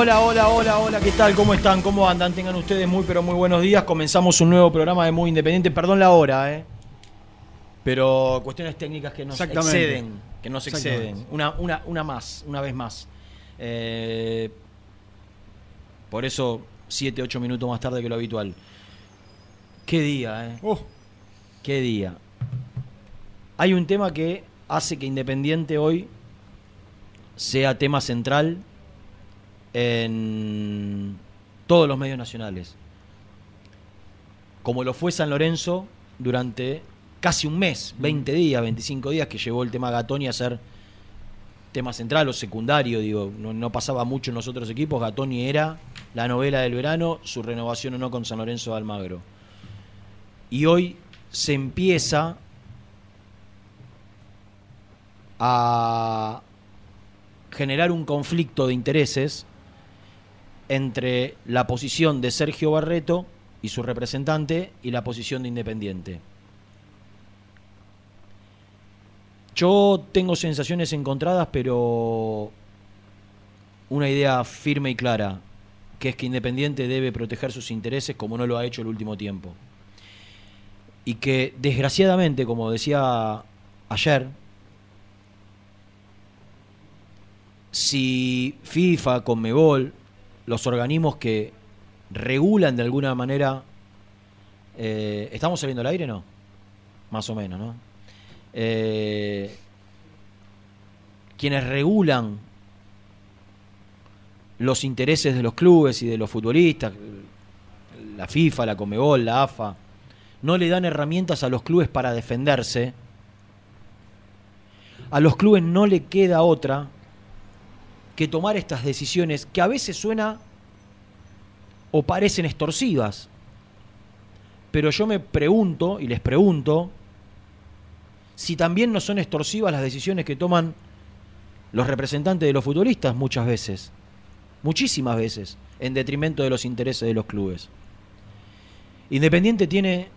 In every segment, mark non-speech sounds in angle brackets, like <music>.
Hola, hola, hola, hola, ¿qué tal? ¿Cómo están? ¿Cómo andan? Tengan ustedes muy, pero muy buenos días. Comenzamos un nuevo programa de Muy Independiente. Perdón la hora, ¿eh? Pero cuestiones técnicas que nos exceden. Que nos exceden. Una, una, una más, una vez más. Eh, por eso, 7, 8 minutos más tarde que lo habitual. Qué día, ¿eh? Oh, Qué día. Hay un tema que hace que Independiente hoy sea tema central en todos los medios nacionales. Como lo fue San Lorenzo durante casi un mes, 20 días, 25 días, que llevó el tema Gatoni a ser tema central o secundario, digo, no, no pasaba mucho en los otros equipos. Gatoni era la novela del verano, su renovación o no con San Lorenzo de Almagro. Y hoy se empieza a generar un conflicto de intereses entre la posición de Sergio Barreto y su representante y la posición de Independiente. Yo tengo sensaciones encontradas, pero una idea firme y clara, que es que Independiente debe proteger sus intereses como no lo ha hecho el último tiempo. Y que desgraciadamente, como decía ayer, si FIFA, Conmebol, los organismos que regulan de alguna manera. eh, ¿Estamos saliendo al aire no? Más o menos, ¿no? Eh, quienes regulan los intereses de los clubes y de los futbolistas, la FIFA, la Comebol, la AFA, no le dan herramientas a los clubes para defenderse, a los clubes no le queda otra que tomar estas decisiones que a veces suena o parecen extorsivas. Pero yo me pregunto y les pregunto si también no son extorsivas las decisiones que toman los representantes de los futbolistas muchas veces, muchísimas veces, en detrimento de los intereses de los clubes. Independiente tiene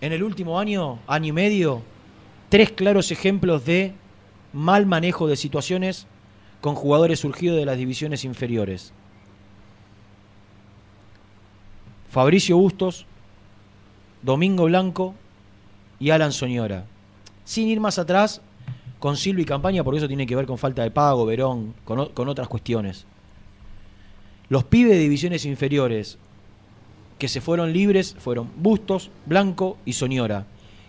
en el último año, año y medio, tres claros ejemplos de mal manejo de situaciones con jugadores surgidos de las divisiones inferiores. Fabricio Bustos, Domingo Blanco y Alan Soñora. Sin ir más atrás, con Silva y Campaña, porque eso tiene que ver con falta de pago, Verón, con, con otras cuestiones. Los pibes de divisiones inferiores que se fueron libres fueron Bustos, Blanco y Soñora.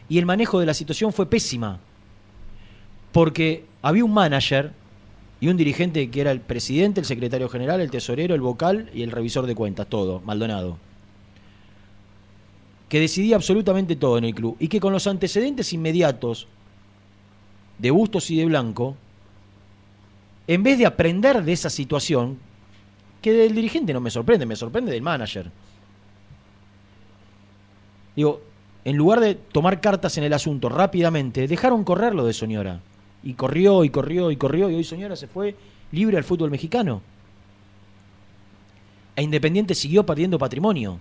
Y el manejo de la situación fue pésima. Porque había un manager y un dirigente que era el presidente, el secretario general, el tesorero, el vocal y el revisor de cuentas, todo, Maldonado. Que decidía absolutamente todo en el club. Y que con los antecedentes inmediatos de Bustos y de Blanco, en vez de aprender de esa situación, que del dirigente no me sorprende, me sorprende del manager. Digo, en lugar de tomar cartas en el asunto rápidamente, dejaron correr lo de Soñora. Y corrió y corrió y corrió y hoy Soñora se fue libre al fútbol mexicano. E Independiente siguió perdiendo patrimonio.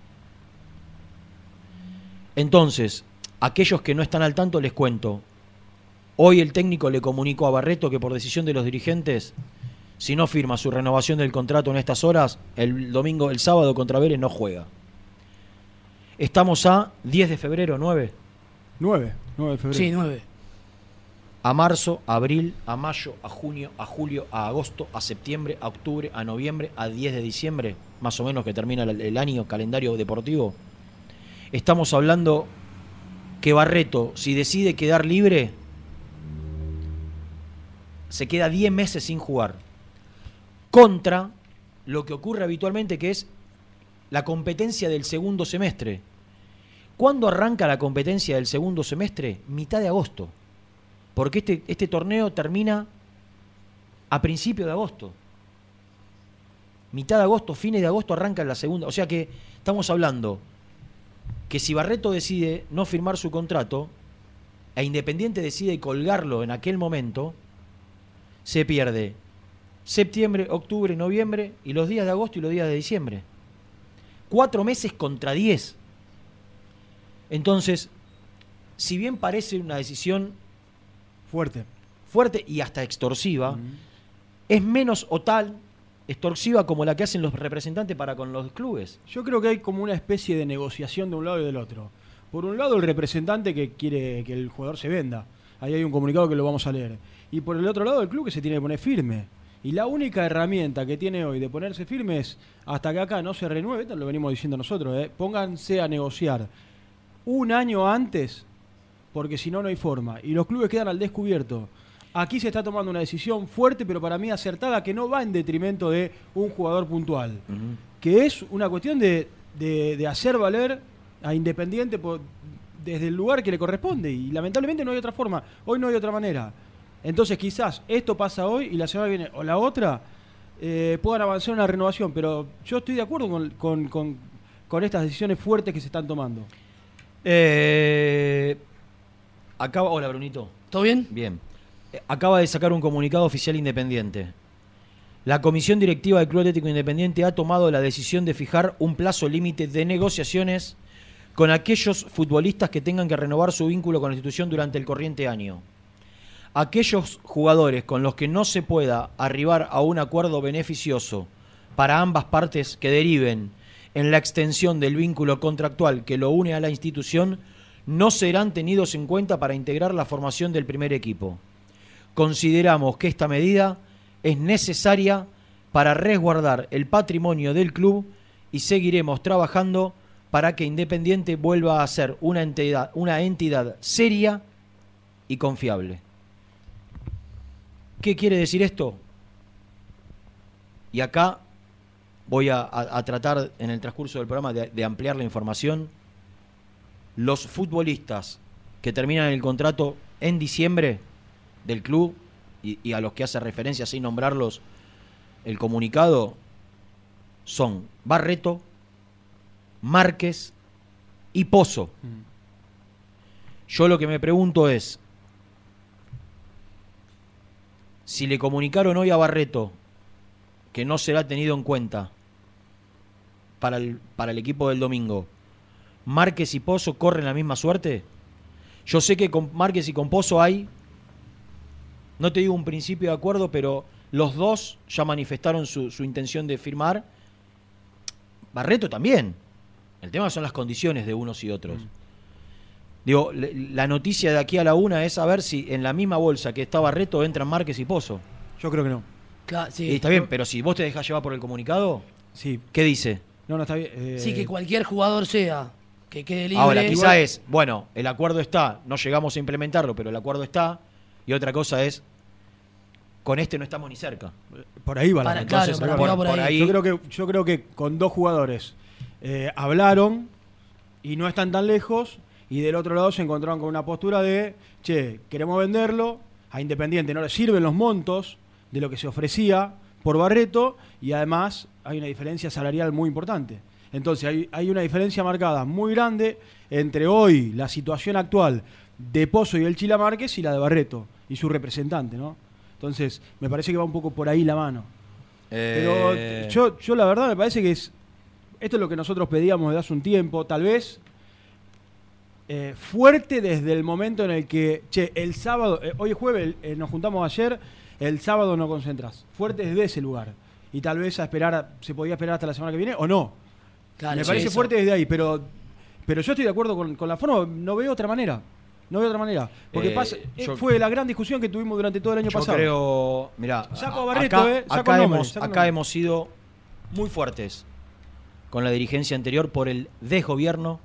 Entonces, aquellos que no están al tanto les cuento. Hoy el técnico le comunicó a Barreto que por decisión de los dirigentes si no firma su renovación del contrato en estas horas, el domingo, el sábado contra Vélez no juega. Estamos a 10 de febrero, 9. 9, 9 de febrero. Sí, 9. A marzo, a abril, a mayo, a junio, a julio, a agosto, a septiembre, a octubre, a noviembre, a 10 de diciembre, más o menos que termina el, año calendario deportivo. Estamos hablando que Barreto, si decide quedar libre, se queda 10 meses sin jugar. Contra lo que ocurre habitualmente, que es la competencia del segundo semestre. ¿Cuándo arranca la competencia del segundo semestre? Mitad de agosto. Porque este, este torneo termina a principio de agosto. Mitad de agosto, fines de agosto arranca la segunda. O sea que estamos hablando que si Barreto decide no firmar su contrato e Independiente decide colgarlo en aquel momento, se pierde septiembre, octubre, noviembre y los días de agosto y los días de diciembre. Cuatro meses contra diez. Entonces, si bien parece una decisión Fuerte. fuerte y hasta extorsiva, es menos o tal extorsiva como la que hacen los representantes para con los clubes. Yo creo que hay como una especie de negociación de un lado y del otro. Por un lado, el representante que quiere que el jugador se venda. Ahí hay un comunicado que lo vamos a leer. Y por el otro lado, el club que se tiene que poner firme. Y la única herramienta que tiene hoy de ponerse firme es, hasta que acá no se renueve, lo venimos diciendo nosotros, ¿eh? pónganse a negociar un año antes, porque si no, no hay forma. Y los clubes quedan al descubierto. Aquí se está tomando una decisión fuerte, pero para mí acertada, que no va en detrimento de un jugador puntual. Que es una cuestión de, de- de hacer valer a Independiente por- desde el lugar que le corresponde. Y lamentablemente no hay otra forma. Hoy no hay otra manera. Entonces quizás esto pasa hoy y la semana que viene o la otra eh, puedan avanzar en una renovación. Pero yo estoy de acuerdo con, con- con- con estas decisiones fuertes que se están tomando. Eh, acaba, hola Brunito. ¿Todo bien? Bien. Acaba de sacar un comunicado oficial independiente. La Comisión Directiva del Club Atlético Independiente ha tomado la decisión de fijar un plazo límite de negociaciones con aquellos futbolistas que tengan que renovar su vínculo con la institución durante el corriente año. Aquellos jugadores con los que no se pueda arribar a un acuerdo beneficioso para ambas partes que deriven en la extensión del vínculo contractual que lo une a la institución no serán tenidos en cuenta para integrar la formación del primer equipo. Consideramos que esta medida es necesaria para resguardar el patrimonio del club y seguiremos trabajando para que Independiente vuelva a ser una entidad, una entidad seria y confiable. ¿Qué quiere decir esto? Y acá voy a, tratar en el transcurso del programa de ampliar la información. Los futbolistas que terminan el contrato en diciembre del club y, y a los que hace referencia sin nombrarlos el comunicado son Barreto, Márquez y Pozo. Yo lo que me pregunto es, si le comunicaron hoy a Barreto que no será tenido en cuenta para el, para el equipo del domingo, ¿Márquez y Pozo corren la misma suerte? Yo sé que con Márquez y con Pozo hay, no te digo un principio de acuerdo, pero los dos ya manifestaron su, su intención de firmar. Barreto también. El tema son las condiciones de unos y otros. Digo, le- la noticia de aquí a la una es saber si en la misma bolsa que está Barreto entran Márquez y Pozo. Yo creo que no. Claro, sí. Y está bien, pero si vos te dejas llevar por el comunicado, Sí. ¿qué dice? No, no está bien. eh, Sí, que cualquier jugador sea, que quede libre. Ahora, quizá es, bueno, el acuerdo está, no llegamos a implementarlo, pero el acuerdo está, y otra cosa es, con este no estamos ni cerca. Por ahí va la Para- cosa. claro, Entonces, para por, mí va por por ahí. ahí, Yo creo que yo creo que con dos jugadores eh, hablaron y no están tan lejos y del otro lado se encontraron con una postura de, che, queremos venderlo, a Independiente no le sirven los montos de lo que se ofrecía por Barreto y además hay una diferencia salarial muy importante. Entonces hay, hay una diferencia marcada muy grande entre hoy la situación actual de Pozo y el Chila Márquez y la de Barreto y su representante, ¿no? Entonces, me parece que va un poco por ahí la mano. Pero eh, yo, yo la verdad me parece que es. Esto es lo que nosotros pedíamos desde hace un tiempo, tal vez eh, fuerte desde el momento en el que, che, el sábado, eh, hoy es jueves, nos juntamos ayer el sábado no concentras. Fuerte desde ese lugar. Y tal vez a esperar, se podía esperar hasta la semana que viene o no. Claro, Me parece eso. fuerte desde ahí, pero, pero yo estoy de acuerdo con, con la forma, no veo otra manera. No veo otra manera. Porque Eh, pasa, eh, yo- fue la gran discusión que tuvimos durante todo el año Yo pasado. creo, mira, Saco a Barreto, acá, eh, saco acá el nombre, hemos, saco acá hemos sido muy fuertes con la dirigencia anterior por el desgobierno,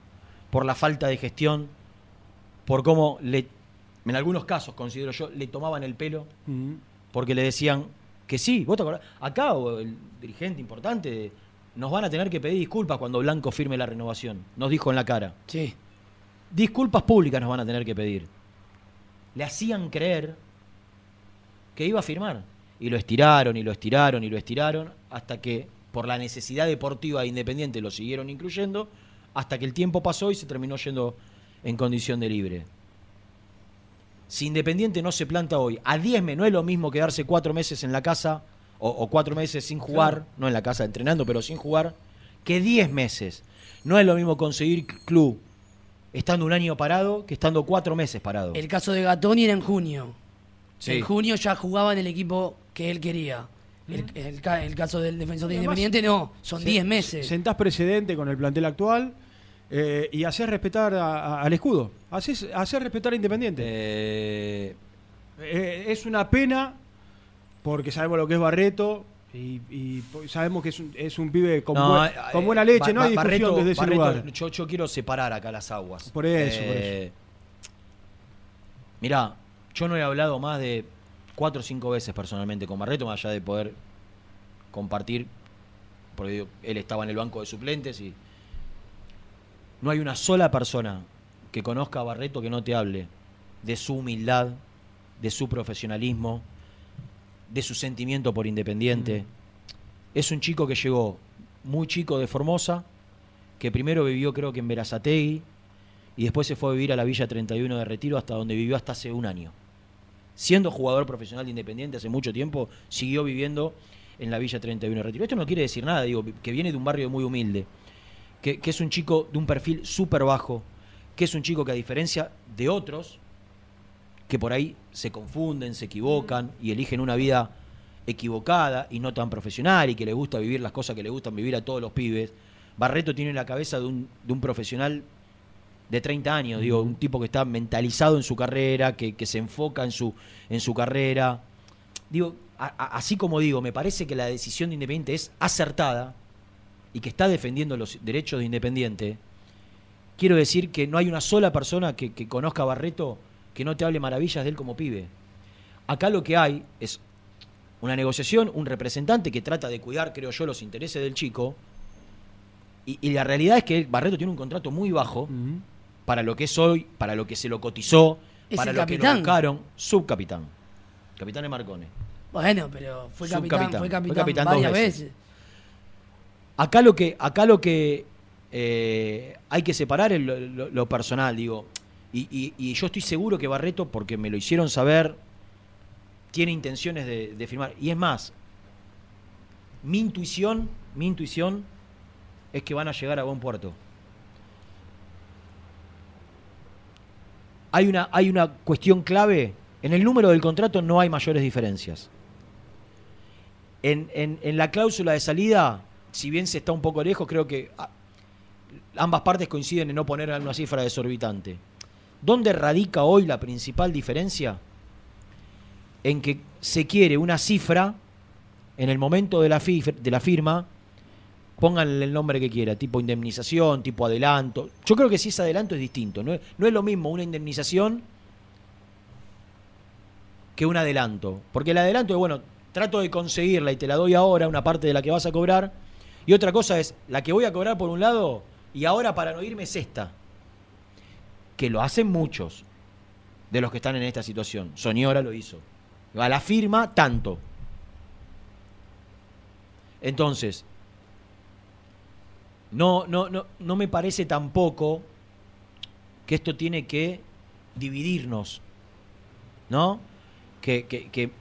por la falta de gestión, por cómo le, en algunos casos considero yo, le tomaban el pelo porque le decían que sí, vos te acordás, acá o el dirigente importante nos van a tener que pedir disculpas cuando Blanco firme la renovación, nos dijo en la cara. Sí. Disculpas públicas nos van a tener que pedir. Le hacían creer que iba a firmar. Y lo estiraron, y lo estiraron, y lo estiraron, hasta que por la necesidad deportiva de Independiente lo siguieron incluyendo, hasta que el tiempo pasó y se terminó yendo en condición de libre. Si Independiente no se planta hoy, a 10 meses, no es lo mismo quedarse cuatro meses en la casa, o, o cuatro meses sin jugar, Claro. no en la casa entrenando, pero sin jugar, que 10 meses. No es lo mismo conseguir club estando un año parado que estando cuatro meses parado. El caso de Gatoni era en junio. Sí. En junio ya jugaba en el equipo que él quería. El, el ca- el caso del defensor de Independiente no, son Se- 10 meses. Sentás precedente con el plantel actual eh, y haces respetar a- a- al escudo. Haces, hacer respetar a Independiente. Eh, Eh, es una pena porque sabemos lo que es Barreto y, sabemos que es un, es un pibe con, no, buen- eh, con buena leche. Ba- no hay discusión Barreto- desde ese Barreto, lugar. Yo, yo quiero separar acá las aguas. Por eso, por Eh, Mirá, yo no he hablado más de cuatro o cinco veces personalmente con Barreto, más allá de poder compartir, porque él estaba en el banco de suplentes y no hay una sola persona que conozca a Barreto que no te hable de su humildad, de su profesionalismo, de su sentimiento por Independiente. Es un chico que llegó muy chico de Formosa, que primero vivió creo que en Verazategui y después se fue a vivir a la Villa 31 de Retiro hasta donde vivió hasta hace un año. Siendo jugador profesional de Independiente hace mucho tiempo, siguió viviendo en la Villa 31 de Retiro. Esto no quiere decir nada, digo, que viene de un barrio muy humilde, que, que es un chico de un perfil súper bajo, que es un chico que a diferencia de otros, que por ahí se confunden, se equivocan y eligen una vida equivocada y no tan profesional y que le gusta vivir las cosas que le gustan vivir a todos los pibes. Barreto tiene la cabeza de un, de un profesional de 30 años, digo, un tipo que está mentalizado en su carrera, que, que se enfoca en su, en su carrera. Digo, a- a- así como digo, me parece que la decisión de Independiente es acertada y que está defendiendo los derechos de Independiente. Quiero decir que no hay una sola persona que, que conozca a Barreto que no te hable maravillas de él como pibe. Acá lo que hay es una negociación, un representante que trata de cuidar, creo yo, los intereses del chico. Y, y la realidad es que Barreto tiene un contrato muy bajo Ujú. para lo que es hoy, para lo que se lo cotizó, Es para el lo que lo capitán. buscaron. Subcapitán. Capitán de Marcone. Bueno, pero fue capitán, fue Fue capitán, capitán dos varias veces. veces. Acá lo que, acá lo que eh, hay que separar es lo, lo- lo personal, digo. Y, y- yo estoy seguro que Barreto, porque me lo hicieron saber, tiene intenciones de, firmar. Y es más, mi intuición, mi intuición es que van a llegar a buen puerto. Hay una, hay una cuestión clave. En el número del contrato no hay mayores diferencias. En, la cláusula de salida, si bien se está un poco lejos, creo que ambas partes coinciden en no poner una cifra desorbitante. ¿Dónde radica hoy la principal diferencia? En que se quiere una cifra en el momento de la, de la firma, pónganle el nombre que quiera, tipo indemnización, tipo adelanto. Yo creo que si es adelanto es distinto. No es, no es lo mismo una indemnización que un adelanto. Porque el adelanto es, bueno, trato de conseguirla y te la doy ahora, una parte de la que vas a cobrar. Y otra cosa es, la que voy a cobrar por un lado y ahora para no irme es esta. Que lo hacen muchos de los que están en esta situación. Soñora lo hizo. A la firma, tanto. Entonces, no, no, no, no me parece tampoco que esto tiene que dividirnos, ¿no? Que, que, que,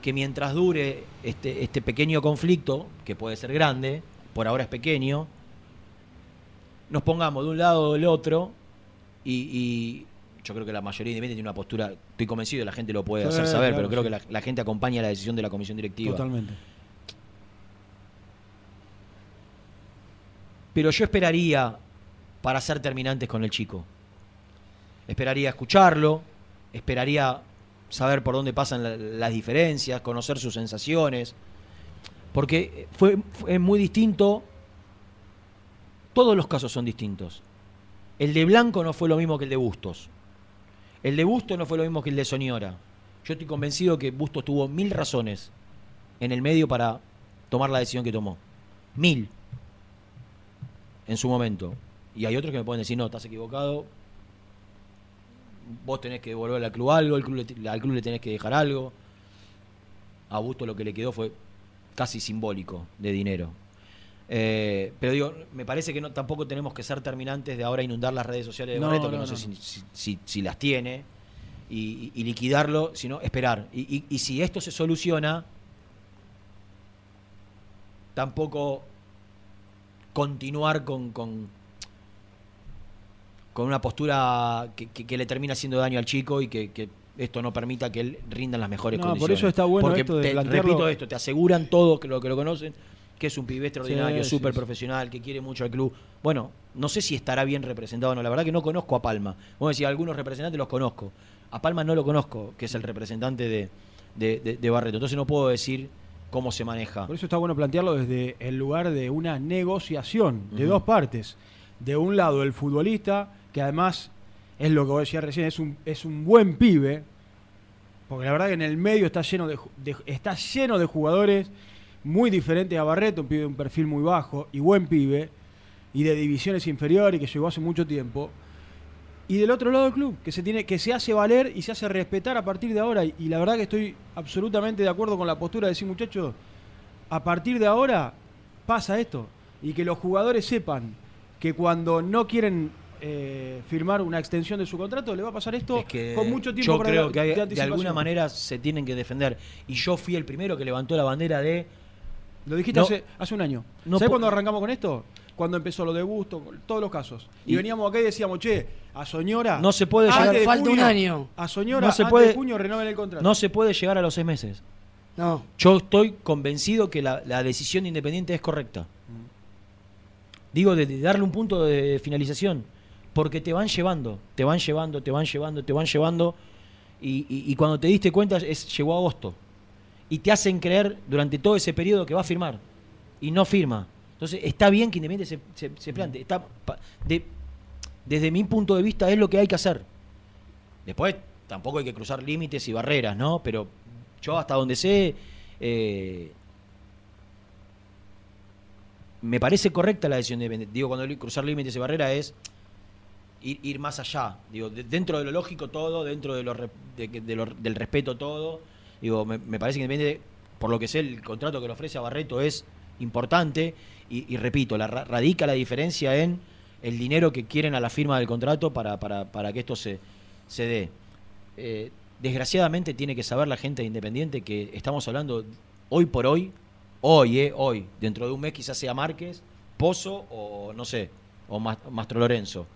que mientras dure este, este pequeño conflicto, que puede ser grande, por ahora es pequeño, nos pongamos de un lado o del otro y, y yo creo que la mayoría independiente tiene una postura, estoy convencido, la gente lo puede Sí, hacer saber, claro, pero creo sí. que la, la gente acompaña la decisión de la comisión directiva. Totalmente. Pero yo esperaría para ser terminantes con el chico. Esperaría escucharlo, esperaría saber por dónde pasan la- las diferencias, conocer sus sensaciones. Porque fue, fue muy distinto. Todos los casos son distintos. El de Blanco no fue lo mismo que el de Bustos. El de Bustos no fue lo mismo que el de Soñora. Yo estoy convencido que Bustos tuvo mil razones en el medio para tomar la decisión que tomó. Mil en su momento. Y hay otros que me pueden decir, no, estás equivocado. Vos tenés que devolver al club algo, el club le- al club le tenés que dejar algo. A Busto lo que le quedó fue casi simbólico de dinero. Eh, pero digo, me parece que no, tampoco tenemos que ser terminantes de ahora inundar las redes sociales de No, Barreto, que no, no, sé si, si- si- si las tiene, y, liquidarlo, sino esperar. Y, y- y si esto se soluciona, tampoco continuar con, con, con una postura que, que- que le termina haciendo daño al chico y que, que esto no permita que él rinda en las mejores No, por condiciones. eso está bueno Porque esto de te- plantearlo- repito esto, te aseguran todos que lo que lo conocen que es un pibe extraordinario, súper sí, sí. profesional, que quiere mucho al club. Bueno, no sé si estará bien representado o no. La verdad que no conozco a Palma. Vamos a decir, algunos representantes los conozco. A Palma no lo conozco, que es el representante de, de, de- de Barreto. Entonces no puedo decir cómo se maneja. Por eso está bueno plantearlo desde el lugar de una negociación de dos partes. De un lado el futbolista, que además es lo que vos decías recién, es un, es un buen pibe, porque la verdad que en el medio está lleno de- está lleno de jugadores muy diferentes a Barreto, un pibe de un perfil muy bajo y buen pibe, y de divisiones inferiores que llegó hace mucho tiempo. Y del otro lado del club, que se tiene, que se hace valer y se hace respetar a partir de ahora. Y, y la verdad que estoy absolutamente de acuerdo con la postura de decir, muchachos, a partir de ahora pasa esto. Y que los jugadores sepan que cuando no quieren eh, firmar una extensión de su contrato, le va a pasar esto Es que con mucho tiempo yo para creo la- que hay- de, alguna manera se tienen que defender. Y yo fui el primero que levantó la bandera de Lo dijiste No. hace, hace un año. No ¿Sabes po- cuándo arrancamos con esto? Cuando empezó lo de Busto, todos los casos. Y, Y- veníamos acá y decíamos, che, a Soñora. No se puede llegar- de Falta un año. A Soñora, No se antes puede- de junio renueven el contrato. no se puede llegar a los seis meses. No. Yo estoy convencido que la, la decisión de Independiente es correcta. Digo, de, de darle un punto de finalización. Porque te van llevando, te van llevando, te van llevando, te van llevando. Y, y- y cuando te diste cuenta, es, llegó agosto. Y te hacen creer durante todo ese periodo que va a firmar. Y no firma. Entonces, está bien que Independiente se, se, se plante. Está, desde mi punto de vista, es lo que hay que hacer. Después, tampoco hay que cruzar límites y barreras, ¿no? Pero yo hasta donde sé, eh, me parece correcta la decisión de Independiente. Digo, cuando cruzar límites y barreras es ir, ir más allá. Digo, de- dentro de lo lógico todo, dentro de lo, de de lo- del respeto todo. Digo, me, parece que Independiente, por lo que sé, el contrato que le ofrece a Barreto es importante. Y, repito, la, ra- radica la diferencia en el dinero que quieren a la firma del contrato para, para, para que esto se, se dé. Eh, desgraciadamente tiene que saber la gente de Independiente que estamos hablando hoy por hoy, hoy, eh, hoy, dentro de un mes quizás sea Márquez, Pozo o no sé, o Mas- Mastro Lorenzo.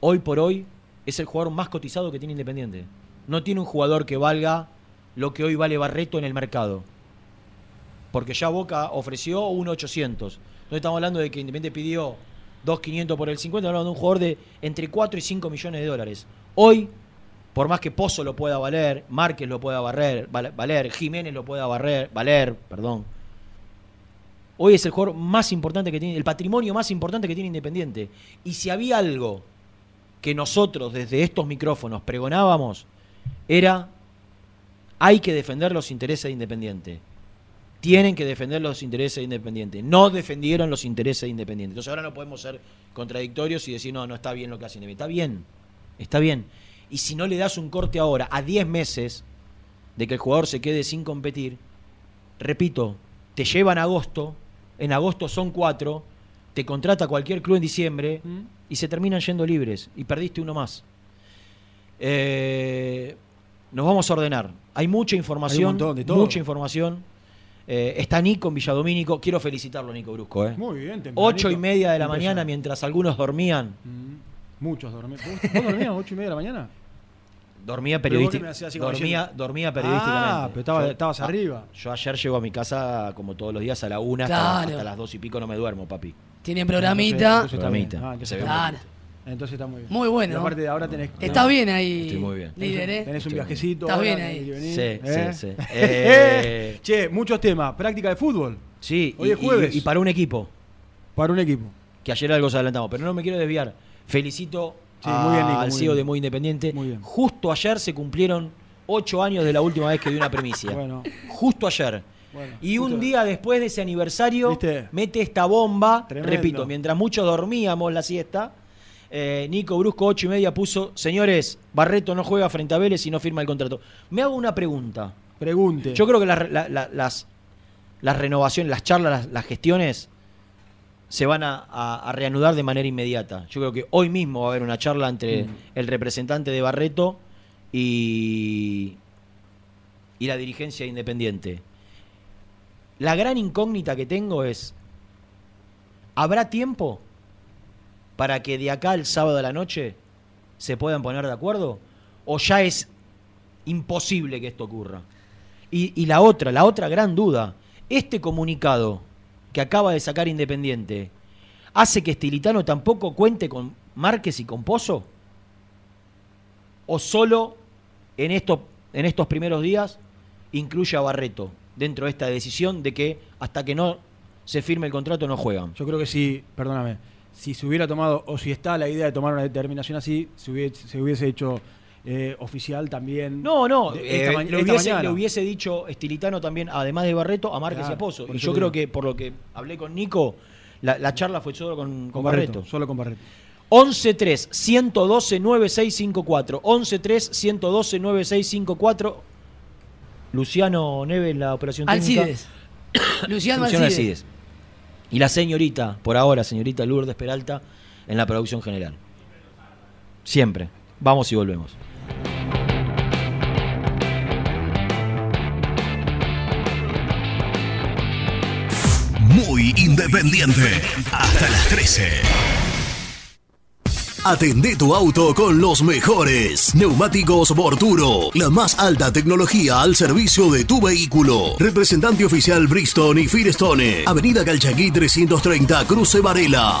Hoy por hoy es el jugador más cotizado que tiene Independiente. No tiene un jugador que valga lo que hoy vale Barreto en el mercado. Porque ya Boca ofreció 1.800. No estamos hablando de que Independiente pidió 2.500 por el 50, estamos hablando de un jugador de entre 4 y 5 millones de dólares. Hoy, por más que Pozo lo pueda valer, Márquez lo pueda valer, val- valer Jiménez lo pueda valer, valer, perdón. Hoy es el jugador más importante que tiene, el patrimonio más importante que tiene Independiente. Y si había algo que nosotros desde estos micrófonos pregonábamos, era hay que defender los intereses de Independiente. Tienen que defender los intereses de Independiente. No defendieron los intereses de Independiente. Entonces ahora no podemos ser contradictorios y decir, no, no está bien lo que hace Independiente. Está bien, está bien. Y si no le das un corte ahora, a 10 meses de que el jugador se quede sin competir, repito, te llevan a agosto, en agosto son cuatro, te contrata cualquier club en diciembre ¿Mm? y se terminan yendo libres y perdiste uno más. Eh, nos vamos a ordenar. Hay mucha información, montón de todo. mucha información. Eh, está Nico en Villadomínico. Quiero felicitarlo, Nico Brusco. ¿eh? Muy bien, tempranito. Ocho y media de la mañana mientras algunos dormían. Mm, Muchos dormían. ¿Vos, vos dormías ocho y media de la mañana? Dormía periodísticamente. Dormía, dormía periodísticamente. Ah, pero estaba- estabas ah, arriba. Yo ayer llego a mi casa como todos los días a la una hasta, Claro. hasta las dos y pico no me duermo, papi. Tiene Entonces- programita. Programita, Ah, que entonces se ve está Claro. Entonces está muy bien. Muy bueno. Y aparte de ahora tenés. Estás bien ahí, Estoy muy bien. líder, ¿eh? Tenés un Estoy viajecito. Estás bien ahí. venir, Sí, ¿eh? sí, sí. <laughs> Eh, che, muchos temas. Práctica de fútbol. Sí, Hoy y, es jueves. y- y para un equipo, Para un equipo. que ayer algo se adelantamos, pero no me quiero desviar. Felicito Sí, muy bien, Nico, al muy CEO bien. de Muy Independiente. Muy bien. Justo ayer se cumplieron ocho años de la última vez que di una primicia. <laughs> Bueno. Justo ayer. Bueno, y justo- un día después de ese aniversario, ¿Viste? mete esta bomba. Tremendo. Repito, mientras muchos dormíamos la siesta, eh, Nico Brusco, ocho y media, puso: Señores, Barreto no juega frente a Vélez y no firma el contrato. Me hago una pregunta. Pregunte. Yo creo que las, la- la- las, las renovaciones, las charlas, las, las gestiones se van a, a- a reanudar de manera inmediata. Yo creo que hoy mismo va a haber una charla entre Mm. el representante de Barreto y, y la dirigencia de Independiente. La gran incógnita que tengo es, ¿habrá tiempo para que de acá al sábado de la noche se puedan poner de acuerdo? ¿O ya es imposible que esto ocurra? Y, la otra, la otra gran duda, este comunicado que acaba de sacar Independiente, ¿hace que Estilitano tampoco cuente con Márquez y con Pozo? ¿O solo en, esto, en estos primeros días incluye a Barreto dentro de esta decisión de que hasta que no se firme el contrato no juegan? Yo creo que sí, perdóname, si se hubiera tomado, o si está la idea de tomar una determinación así, se hubiese, se hubiese hecho eh, oficial también. No, no, eh, esta esta hubiese, mañana. le hubiese dicho Estilitano también, además de Barreto, a Márquez Claro, y a Pozo. Y yo creo que, por lo que hablé con Nico, la, la charla fue solo con, con con Barreto. Barreto, solo con Barreto. 11-3, 112-9654. 11-3, 112-9654. Luciano Neves, la operación técnica. Alcides. Luciano Luciano Alcides. Alcides. Y la señorita, por ahora, señorita Lourdes Peralta, en la producción general. Siempre. Vamos y volvemos. Muy independiente. Hasta las 13. Atendé tu auto con los mejores. Neumáticos Borturo. La más alta tecnología al servicio de tu vehículo. Representante oficial Bristol y Firestone. Avenida Calchaquí 330, Cruce Varela.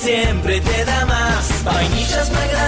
Siempre te da más. Vainillas, magdalenas,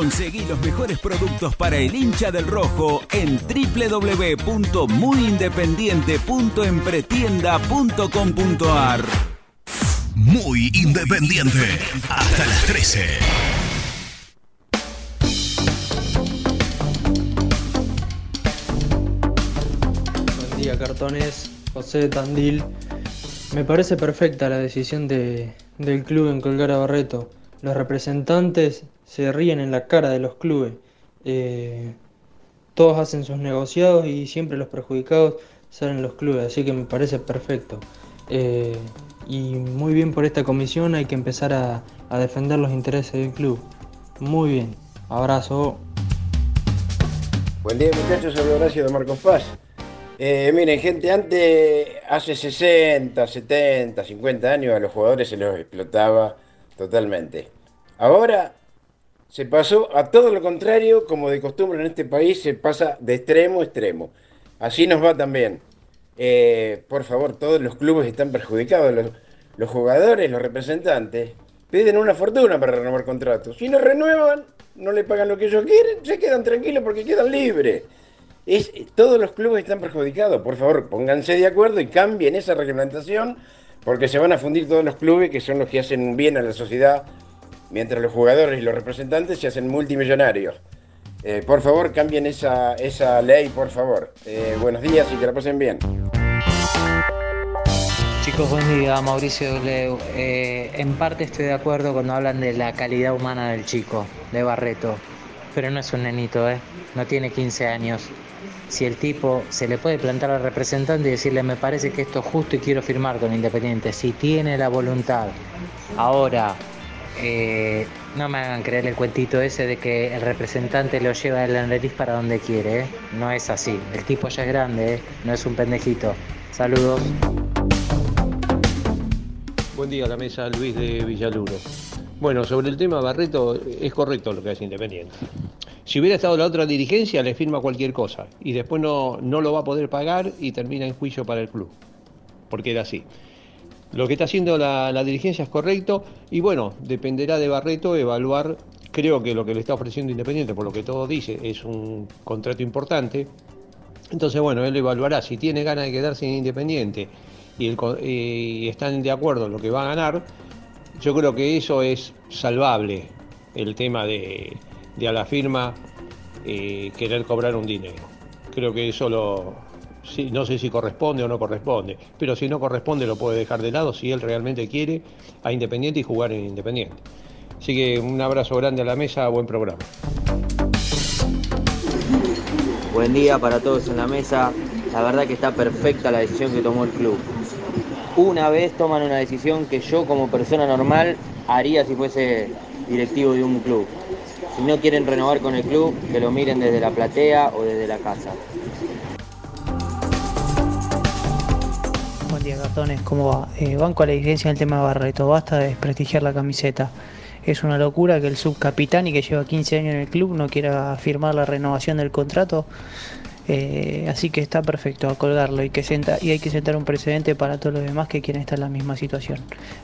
Conseguí los mejores productos para el hincha del rojo en www.muyindependiente.empretienda.com.ar. Muy independiente. Hasta las 13. Buen día, cartones. José Tandil. Me parece perfecta la decisión de, del club en colgar a Barreto. Los representantes se ríen en la cara de los clubes. Eh, todos hacen sus negociados y siempre los perjudicados salen los clubes, así que me parece perfecto. Eh, y muy bien por esta comisión, hay que empezar a, a defender los intereses del club. Muy bien, abrazo. Buen día muchachos, soy Horacio de Marcos Paz. Eh, miren, gente, antes, hace 60, 70, 50 años a los jugadores se los explotaba totalmente. Ahora se pasó a todo lo contrario, como de costumbre en este país, se pasa de extremo a extremo. Así nos va también. Eh, por favor, todos los clubes están perjudicados, los, los jugadores, los representantes, piden una fortuna para renovar contratos. Si no renuevan, no le pagan lo que ellos quieren, se quedan tranquilos porque quedan libres. Es, todos los clubes están perjudicados. Por favor, pónganse de acuerdo y cambien esa reglamentación porque se van a fundir todos los clubes que son los que hacen bien a la sociedad, mientras los jugadores y los representantes se hacen multimillonarios. Eh, por favor, cambien esa, esa ley, por favor. Eh, buenos días y que la pasen bien. Chicos, buen día, Mauricio Leu. Eh, en parte estoy de acuerdo cuando hablan de la calidad humana del chico, de Barreto, pero no es un nenito, ¿eh? No tiene 15 años. Si el tipo se le puede plantar al representante y decirle, me parece que esto es justo y quiero firmar con Independiente, si tiene la voluntad. Ahora, eh, no me hagan creer el cuentito ese de que el representante lo lleva el nariz para donde quiere, ¿eh? No es así. El tipo ya es grande, ¿eh? No es un pendejito. Saludos. Buen día a la mesa, Luis de Villaluro. Bueno, sobre el tema Barreto, es correcto lo que hace Independiente. Si hubiera estado la otra dirigencia, le firma cualquier cosa y después no, no lo va a poder pagar y termina en juicio para el club, porque era así. Lo que está haciendo la, dirigencia es correcto y bueno, dependerá de Barreto evaluar, creo que lo que le está ofreciendo Independiente, por lo que todo dice, es un contrato importante. Entonces, bueno, él evaluará si tiene ganas de quedarse en Independiente y, están de acuerdo en lo que va a ganar, yo creo que eso es salvable, el tema de, de a la firma eh, querer cobrar un dinero. Creo que eso lo, no sé si corresponde o no corresponde, pero si no corresponde lo puede dejar de lado si él realmente quiere a Independiente y jugar en Independiente. Así que un abrazo grande a la mesa, buen programa. Buen día para todos en la mesa. La verdad que está perfecta la decisión que tomó el club. Una vez toman una decisión que yo como persona normal haría si fuese directivo de un club. Si no quieren renovar con el club, que lo miren desde la platea o desde la casa. Buen día, cartones, ¿cómo va? Eh, banco a la dirigencia en el tema de Barreto, basta de desprestigiar la camiseta. Es una locura que el subcapitán y que lleva 15 años en el club no quiera firmar la renovación del contrato. Eh, así que está perfecto a colgarlo y, que senta, y hay que sentar un precedente para todos los demás que quieren estar en la misma situación.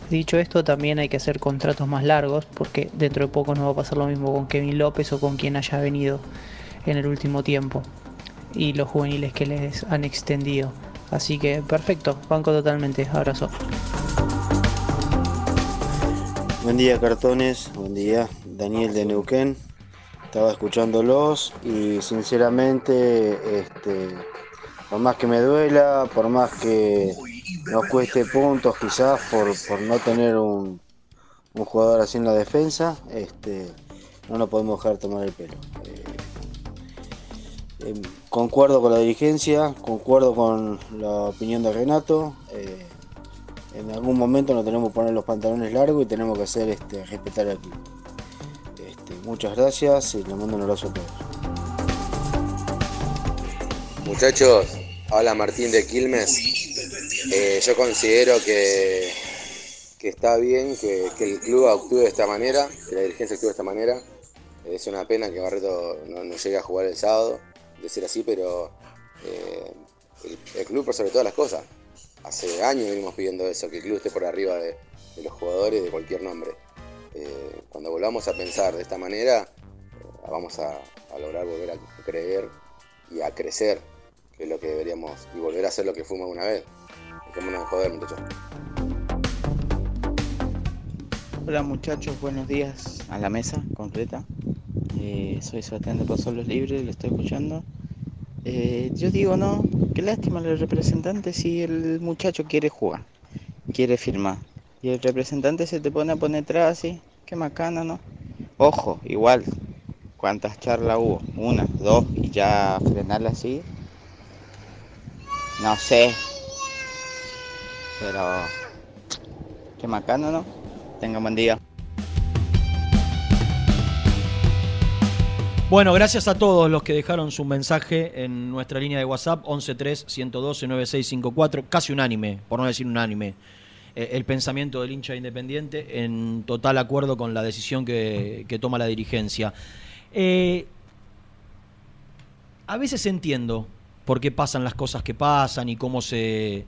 Dicho esto, también hay que hacer contratos más largos porque dentro de poco no va a pasar lo mismo con Kevin López o con quien haya venido en el último tiempo y los juveniles que les han extendido. Así que perfecto, banco totalmente, abrazo. Buen día, cartones. Buen día, Daniel de Neuquén. Estaba escuchándolos y sinceramente, este, por más que me duela, por más que nos cueste puntos, quizás por, por no tener un, un jugador así en la defensa, este, no nos podemos dejar tomar el pelo. Eh, eh, concuerdo con la dirigencia, concuerdo con la opinión de Renato. eh, en algún momento nos tenemos que poner los pantalones largos y tenemos que hacer este, respetar al club. Este, muchas gracias y les mando un abrazo a todos. Muchachos, habla Martín de Quilmes. Eh, yo considero que, que está bien que, el club actúe de esta manera, que la dirigencia actúe de esta manera. Es una pena que Barreto no llegue a jugar el sábado, de ser así, pero eh, el, club por sobre todas las cosas. Hace años venimos pidiendo eso, que el club esté por arriba de, los jugadores de cualquier nombre. Eh, cuando volvamos a pensar de esta manera, eh, vamos a, lograr volver a creer y a crecer, que es lo que deberíamos, y volver a ser lo que fuimos una vez. Dejémonos de joder, muchachos. Hola muchachos, buenos días a la mesa concreta. Eh, soy Sebastián de Pasos Los Libres, lo estoy escuchando. Eh, yo digo, no, qué lástima el representante si el muchacho quiere jugar, quiere firmar. Y el representante se te pone a poner atrás así, qué macana, ¿no? Ojo, igual, ¿cuántas charlas hubo? Una, dos, y ya frenarla así. No sé. Pero, qué macana, ¿no? Tenga buen día. Bueno, gracias a todos los que dejaron su mensaje en nuestra línea de WhatsApp 113-112-9654, casi unánime, por no decir unánime, eh, el pensamiento del hincha independiente en total acuerdo con la decisión que, toma la dirigencia. Eh, a veces entiendo por qué pasan las cosas que pasan y cómo se,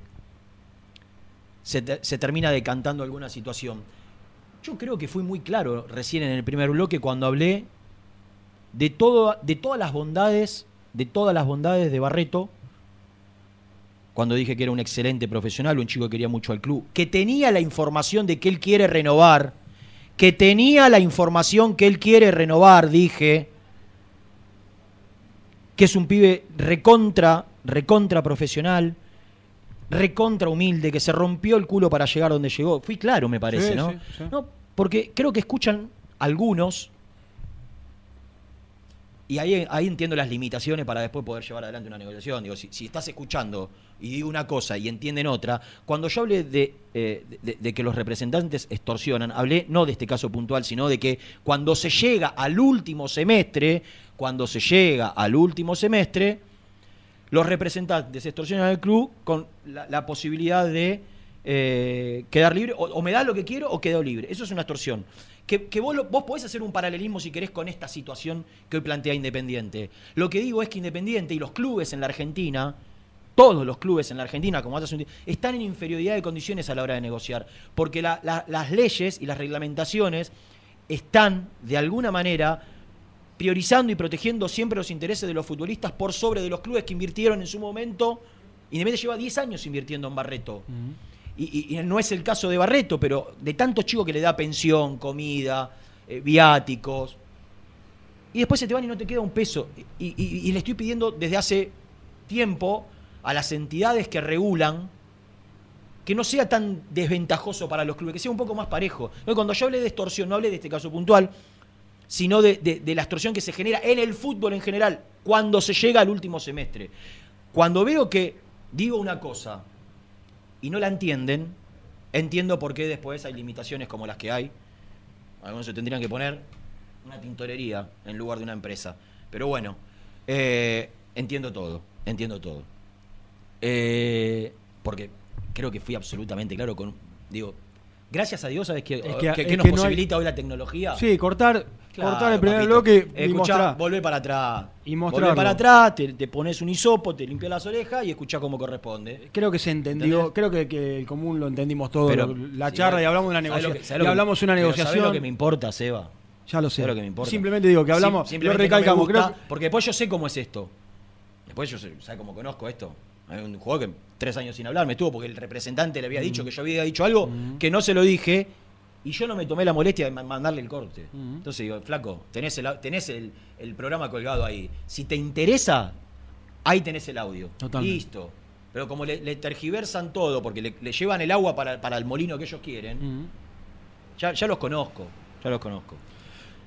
se, se termina decantando alguna situación. Yo creo que fui muy claro recién en el primer bloque cuando hablé de, todo, de todas las bondades, de todas las bondades de Barreto, cuando dije que era un excelente profesional, un chico que quería mucho al club, que tenía la información de que él quiere renovar, que tenía la información que él quiere renovar, dije, que es un pibe recontra, recontra profesional, recontra humilde, que se rompió el culo para llegar donde llegó. Fui claro, me parece, Sí, ¿no? sí, sí. No, porque creo que escuchan algunos y ahí, entiendo las limitaciones para después poder llevar adelante una negociación. Digo, si, estás escuchando y digo una cosa y entienden otra, cuando yo hablé de, eh, de- que los representantes extorsionan, hablé no de este caso puntual, sino de que cuando se llega al último semestre, cuando se llega al último semestre, los representantes extorsionan al club con la, la posibilidad de eh, quedar libre, o, o me da lo que quiero o quedo libre. Eso es una extorsión. Que, vos, vos podés hacer un paralelismo si querés con esta situación que hoy plantea Independiente. Lo que digo es que Independiente y los clubes en la Argentina, todos los clubes en la Argentina, como hace un están en inferioridad de condiciones a la hora de negociar. Porque la- la- las leyes y las reglamentaciones están, de alguna manera, priorizando y protegiendo siempre los intereses de los futbolistas por sobre de los clubes que invirtieron en su momento. Independiente lleva 10 años invirtiendo en Barreto. Y- no es el caso de Barreto, pero de tantos chicos que le da pensión, comida, eh, viáticos. Y después se te van y no te queda un peso. Y, le estoy pidiendo desde hace tiempo a las entidades que regulan que no sea tan desventajoso para los clubes, que sea un poco más parejo. Cuando yo hablé de extorsión, no hablé de este caso puntual, sino de la extorsión que se genera en el fútbol en general, cuando se llega al último semestre. Cuando veo que digo una cosa y no la entienden, entiendo por qué después hay limitaciones como las que hay. Algunos se tendrían que poner una tintorería en lugar de una empresa. Pero bueno, eh, entiendo todo, entiendo todo. Eh, porque creo que fui absolutamente claro con... Digo, gracias a Dios, ¿sabes qué, Es que- nos que no hay- posibilita hoy la tecnología? Sí, cortar, Claro, cortar el primer papito. bloque y Escuchá, volvé para atrás. Y Volvé mostrarlo. para atrás, te, te pones un hisopo, te limpias las orejas y escuchá como corresponde. Creo que se entendió, ¿Entendés? creo que, que el común lo entendimos todo. Pero- la sí, charla y hablamos de una ¿sabés lo negociación. que- Y que- hablamos de una pero ¿sabés negociación. lo que me importa, Seba? Ya lo sé. ¿Sabés lo que me importa? Simplemente digo que hablamos, Sim- lo no recalcamos. gusta, creo- Porque después yo sé cómo es esto. Después yo sé, ¿sabes cómo conozco esto? Hay un jugador que tres años sin hablar me estuvo porque el representante le había dicho que yo había dicho algo que no se lo dije y yo no me tomé la molestia de ma- mandarle el corte. Entonces digo, flaco, tenés, el, tenés el, el programa colgado ahí. Si te interesa, ahí tenés el audio. Totalmente. Listo. Pero como le, le tergiversan todo porque le, le llevan el agua para, para el molino que ellos quieren, ya, ya los conozco. Ya los conozco.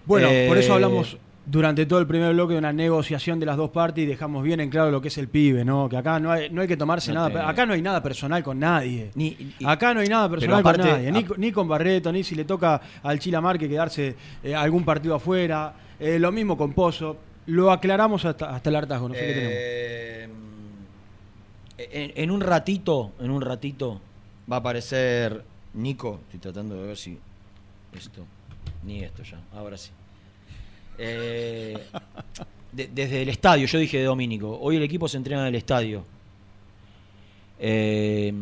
Bueno, por eso Eh, hablamos durante todo el primer bloque de una negociación de las dos partes y dejamos bien en claro lo que es el pibe, ¿no? Que acá no hay, no hay que tomarse No nada, te- acá no hay nada personal con nadie. Ni- acá no hay nada personal aparte- con nadie, ni, con- ni con Barreto, ni si le toca al Chilamar que quedarse eh, algún partido afuera, eh, lo mismo con Pozo. Lo aclaramos hasta, hasta el hartazgo, no sé qué tenemos. Eh, en, en un ratito, en un ratito, va a aparecer Nico. Estoy tratando de ver si esto, ni esto ya, ahora sí. Eh, de- desde el estadio, yo dije de Domínico, hoy el equipo se entrena en el estadio. Eh,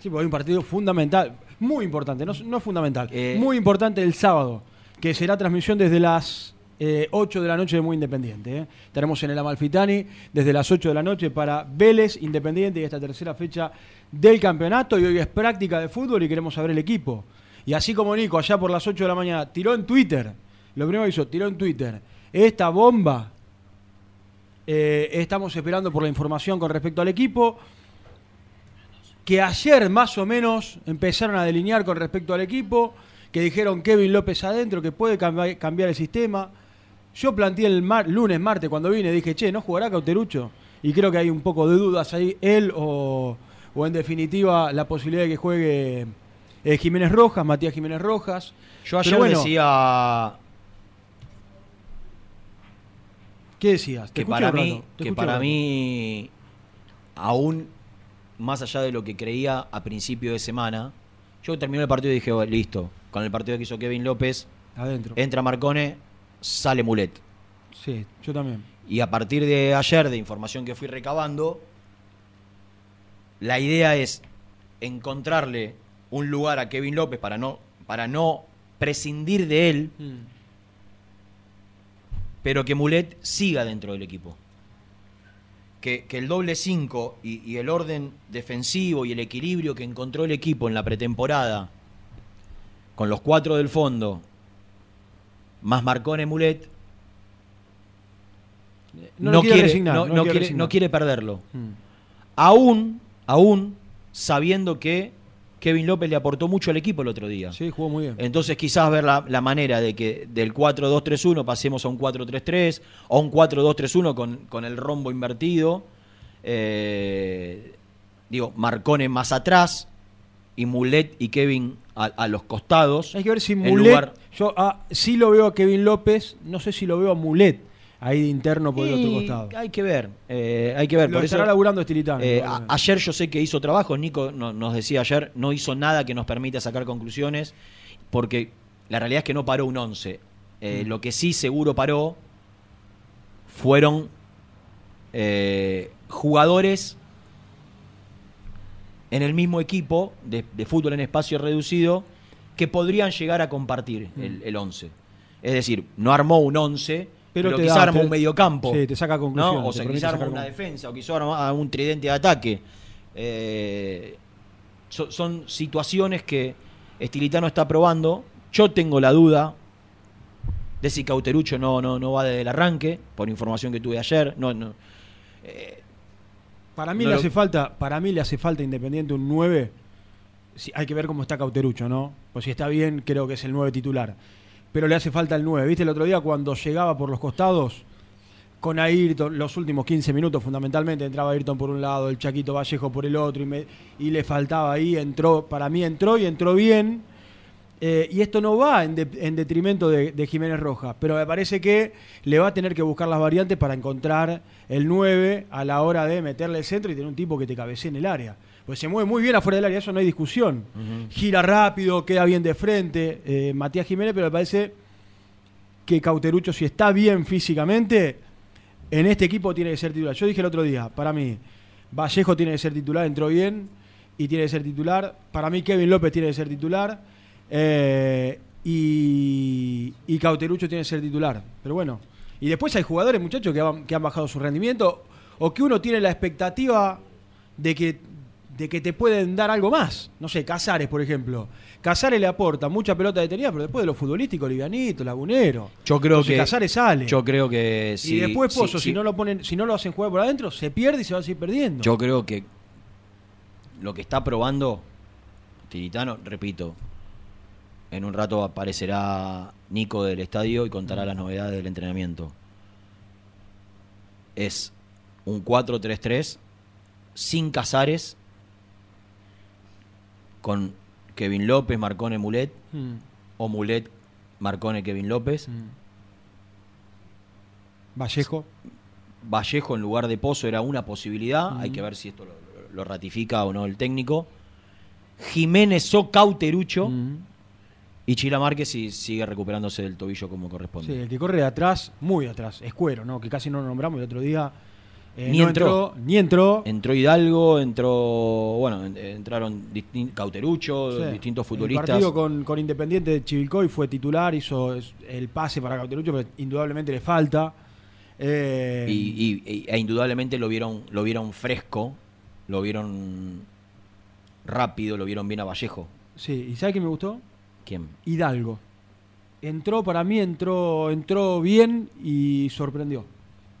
Sí, porque hay un partido fundamental, muy importante, no, no fundamental, Eh. muy importante el sábado, que será transmisión desde las eh, 8 de la noche de Muy Independiente. Estaremos en el Amalfitani desde las 8 de la noche para Vélez Independiente y esta tercera fecha del campeonato. Y hoy es práctica de fútbol y queremos saber el equipo. Y así como Nico, allá por las 8 de la mañana, tiró en Twitter, lo primero que hizo, tiró en Twitter, esta bomba Eh, estamos esperando por la información con respecto al equipo. Que ayer más o menos empezaron a delinear con respecto al equipo. Que dijeron Kevin López adentro, que puede cambi- cambiar el sistema. Yo planteé el mar- lunes, martes, cuando vine, dije, che, ¿no jugará Cauterucho? Y creo que hay un poco de dudas ahí, él o, o en definitiva la posibilidad de que juegue eh, Jiménez Rojas, Matías Jiménez Rojas. Yo ayer bueno, decía ¿Qué decías? Te que para mí, te que para mí, aún más allá de lo que creía a principio de semana, yo terminé el partido y dije, "Oh, listo, con el partido que hizo Kevin López, Adentro. entra Marcone, sale Mulet. Sí, yo también. Y a partir de ayer, de información que fui recabando, la idea es encontrarle un lugar a Kevin López para no, para no prescindir de él, pero que Mulet siga dentro del equipo. Que, que el doble 5 y, y el orden defensivo y el equilibrio que encontró el equipo en la pretemporada, con los cuatro del fondo, más Marcone Mulet, No quiere resignar, no, quiere no quiere perderlo. Mm. Aún, aún sabiendo que Kevin López le aportó mucho al equipo el otro día. Sí, jugó muy bien. Entonces quizás ver la, la manera de que del 4-2-3-1 pasemos a un 4-3-3 o un 4-2-3-1 con, con el rombo invertido. Eh, digo, Marcone más atrás y Mulet y Kevin a, a los costados. Hay que ver si Mulet. lugar- Yo ah, sí lo veo a Kevin López, no sé si lo veo a Mulet ahí de interno por el otro costado. Hay que ver, eh, hay que ver. Lo por estará eso, laburando Estilitano, eh, ayer yo sé que hizo trabajo, Nico no- nos decía ayer, no hizo nada que nos permita sacar conclusiones, porque la realidad es que no paró un 11. Eh, Mm. Lo que sí seguro paró fueron eh, jugadores en el mismo equipo de, de fútbol en espacio reducido que podrían llegar a compartir Mm. el, el 11. Es decir, no armó un 11, Pero pero, te quizá da- armó te- un mediocampo. sí, te saca conclusiones, ¿no? O sea, quizá sacar una con- defensa, o quizá armó un tridente de ataque. Eh, so- son situaciones que Estilitano está probando. Yo tengo la duda de si Cauterucho no, no, no va desde el arranque, por información que tuve ayer. No, no. Para mí No le lo- hace falta, para mí le hace falta Independiente un 9. Sí, hay que ver cómo está Cauterucho, ¿no? Pues si está bien, creo que es el 9 titular. Pero le hace falta el 9. ¿Viste el otro día cuando llegaba por los costados? Con Ayrton, los últimos 15 minutos fundamentalmente, entraba Ayrton por un lado, el Chaquito Vallejo por el otro, y, me- y le faltaba ahí, entró, para mí entró y entró bien. Eh, y esto no va en, de- en detrimento de, de Jiménez Rojas, pero me parece que le va a tener que buscar las variantes para encontrar el 9 a la hora de meterle el centro y tener un tipo que te cabecee en el área. Pues se mueve muy bien afuera del área, eso no hay discusión. Gira rápido, queda bien de frente eh, Matías Jiménez, pero me parece que Cauterucho, si está bien físicamente, en este equipo tiene que ser titular. Yo dije el otro día, para mí, Vallejo tiene que ser titular, entró bien y tiene que ser titular. Para mí, Kevin López tiene que ser titular. eh, y, y Cauterucho tiene que ser titular. Pero bueno. Y después hay jugadores, muchachos, que han, que han bajado su rendimiento o que uno tiene la expectativa de que, de que te pueden dar algo más. No sé, Casares, por ejemplo. Casares le aporta mucha pelota detenida, pero después de lo futbolístico, livianito, lagunero. Yo creo Entonces que Casares sale. Yo creo que sí. y después Pozo, si no lo ponen, si no lo hacen jugar por adentro, se pierde y se va a seguir perdiendo. Yo creo que lo que está probando Tiritano, repito, en un rato aparecerá Nico del estadio y contará las novedades del entrenamiento. Es un 4-3-3 sin Casares, con Kevin López, Marcone, Mulet, Mm. o Mulet, Marcone, Kevin López. Vallejo. Vallejo en lugar de Pozo era una posibilidad. Mm. Hay que ver si esto lo, lo ratifica o no el técnico. Jiménez o Cauterucho. Mm. Y Chila Márquez si sigue recuperándose del tobillo como corresponde. Sí, el que corre de atrás, muy de atrás. Escuero, ¿no? Que casi no lo nombramos el otro día. Eh, Ni no entró. Ni entró. Entró Hidalgo, entró. Bueno, en- entraron distin- Cauterucho, Sí. distintos El futbolistas. partido con, con Independiente de Chivilcoy fue titular, hizo el pase para Cauterucho, pero indudablemente le falta. Eh, y- e indudablemente lo vieron, lo vieron fresco, lo vieron rápido, lo vieron bien a Vallejo. Sí, ¿y sabe quién me gustó? ¿Quién? Hidalgo. Entró, para mí entró, entró bien y sorprendió.